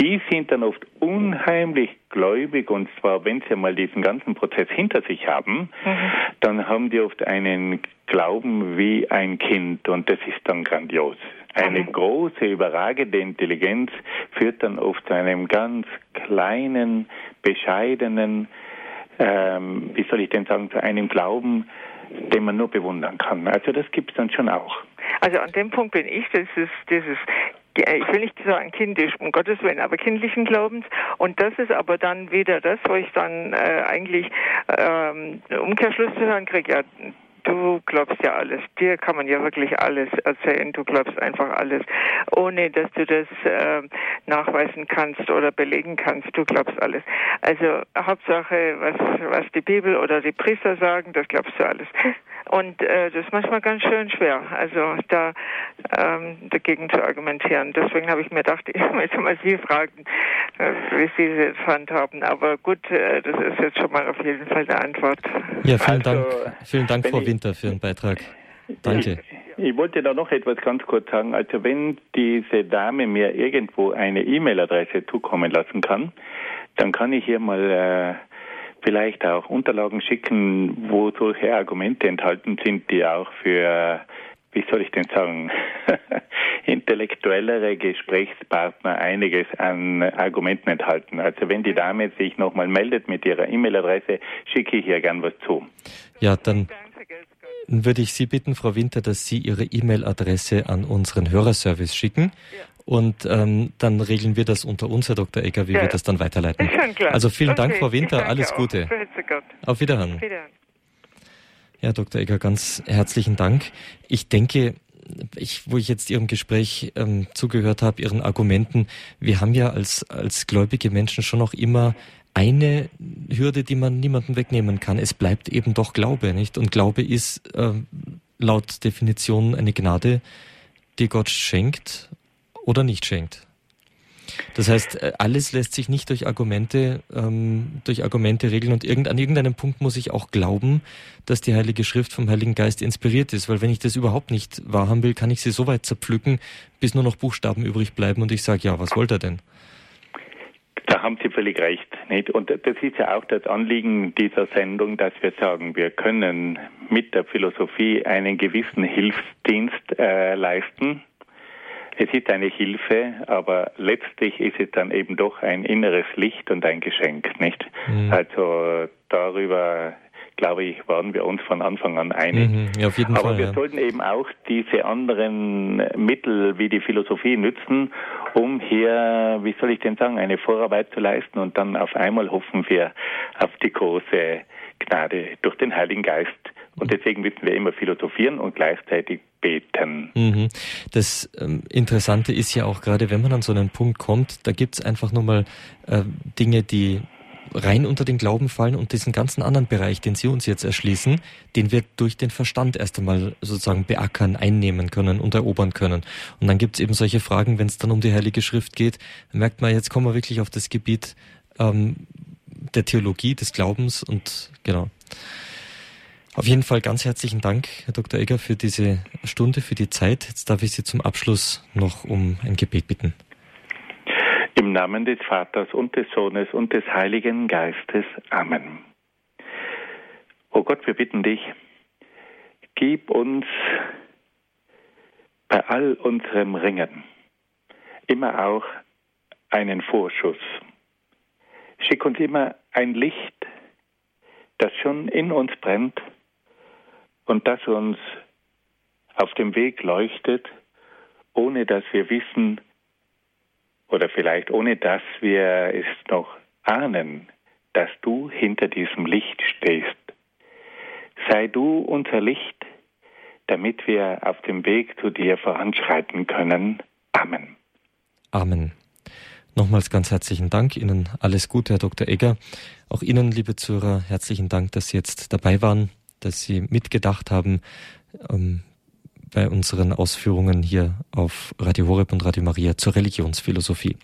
Die sind dann oft unheimlich gläubig und zwar, wenn sie mal diesen ganzen Prozess hinter sich haben, mhm. dann haben die oft einen Glauben wie ein Kind und das ist dann grandios. Eine mhm. große, überragende Intelligenz führt dann oft zu einem ganz kleinen, bescheidenen, ähm, wie soll ich denn sagen, zu einem Glauben, den man nur bewundern kann. Also das gibt es dann schon auch. Also an dem Punkt bin ich, das ist dieses ich will nicht sagen kindisch, um Gottes Willen, aber kindlichen Glaubens. Und das ist aber dann wieder das, wo ich dann äh, eigentlich ähm, Umkehrschluss zu hören kriege. Ja, du glaubst ja alles. Dir kann man ja wirklich alles erzählen. Du glaubst einfach alles, ohne dass du das äh, nachweisen kannst oder belegen kannst. Du glaubst alles. Also Hauptsache, was, was die Bibel oder die Priester sagen, das glaubst du alles. Und äh, das ist manchmal ganz schön schwer, also da ähm, dagegen zu argumentieren. Deswegen habe ich mir gedacht, ich möchte mal Sie fragen, äh, wie Sie es handhaben. Aber gut, äh, das ist jetzt schon mal auf jeden Fall eine Antwort. Ja, vielen also, Dank. Vielen Dank, Frau Winter, für Ihren Beitrag. Danke. Ich, ich wollte da noch etwas ganz kurz sagen. Also wenn diese Dame mir irgendwo eine E-Mail-Adresse zukommen lassen kann, dann kann ich hier mal äh, vielleicht auch Unterlagen schicken, wo solche Argumente enthalten sind, die auch für, wie soll ich denn sagen, intellektuellere Gesprächspartner einiges an Argumenten enthalten. Also wenn die Dame sich nochmal meldet mit ihrer E-Mail-Adresse, schicke ich ihr gern was zu. Ja, dann würde ich Sie bitten, Frau Winter, dass Sie Ihre E-Mail-Adresse an unseren Hörerservice schicken. Ja. Und ähm, dann regeln wir das unter uns, Herr Dr. Egger, wie ja. wir das dann weiterleiten. Ist schon klar. Also vielen okay. Dank, Frau Winter. Alles. Gute. Auf Wiederhören. Wiederhören. Ja, Dr. Egger, ganz herzlichen Dank. Ich denke, ich, wo ich jetzt Ihrem Gespräch ähm, zugehört habe, Ihren Argumenten, wir haben ja als, als gläubige Menschen schon noch immer eine Hürde, die man niemandem wegnehmen kann. Es bleibt eben doch Glaube, nicht? Und Glaube ist äh, laut Definition eine Gnade, die Gott schenkt oder nicht schenkt. Das heißt, äh, alles lässt sich nicht durch Argumente, ähm, durch Argumente regeln und irgend, an irgendeinem Punkt muss ich auch glauben, dass die Heilige Schrift vom Heiligen Geist inspiriert ist, weil wenn ich das überhaupt nicht wahrhaben will, kann ich sie so weit zerpflücken, bis nur noch Buchstaben übrig bleiben und ich sage, ja, was wollt er denn? Da haben Sie völlig recht. Nicht? Und das ist ja auch das Anliegen dieser Sendung, dass wir sagen, wir können mit der Philosophie einen gewissen Hilfsdienst äh, leisten. Es ist eine Hilfe, aber letztlich ist es dann eben doch ein inneres Licht und ein Geschenk, nicht? Mhm. Also darüber glaube ich, waren wir uns von Anfang an einig. Mhm, ja, auf jeden Aber Fall, wir ja. sollten eben auch diese anderen Mittel wie die Philosophie nützen, um hier, wie soll ich denn sagen, eine Vorarbeit zu leisten und dann auf einmal hoffen wir auf die große Gnade durch den Heiligen Geist. Und deswegen müssen wir immer philosophieren und gleichzeitig beten. Mhm. Das ähm, Interessante ist ja auch gerade, wenn man an so einen Punkt kommt, da gibt es einfach nur mal äh, Dinge, die rein unter den Glauben fallen und diesen ganzen anderen Bereich, den Sie uns jetzt erschließen, den wir durch den Verstand erst einmal sozusagen beackern, einnehmen können und erobern können. Und dann gibt es eben solche Fragen, wenn es dann um die Heilige Schrift geht, merkt man, jetzt kommen wir wirklich auf das Gebiet ähm, der Theologie, des Glaubens und genau. Auf jeden Fall ganz herzlichen Dank, Herr Dr. Egger, für diese Stunde, für die Zeit. Jetzt darf ich Sie zum Abschluss noch um ein Gebet bitten. Im Namen des Vaters und des Sohnes und des Heiligen Geistes. Amen. O Gott, wir bitten dich, gib uns bei all unserem Ringen immer auch einen Vorschuss. Schick uns immer ein Licht, das schon in uns brennt und das uns auf dem Weg leuchtet, ohne dass wir wissen, oder vielleicht ohne dass wir es noch ahnen, dass du hinter diesem Licht stehst. Sei du unser Licht, damit wir auf dem Weg zu dir voranschreiten können. Amen. Amen. Nochmals ganz herzlichen Dank. Ihnen alles Gute, Herr Dr. Egger. Auch Ihnen, liebe Zuhörer, herzlichen Dank, dass Sie jetzt dabei waren, dass Sie mitgedacht haben. Bei unseren Ausführungen hier auf Radio Horeb und Radio Maria zur Religionsphilosophie.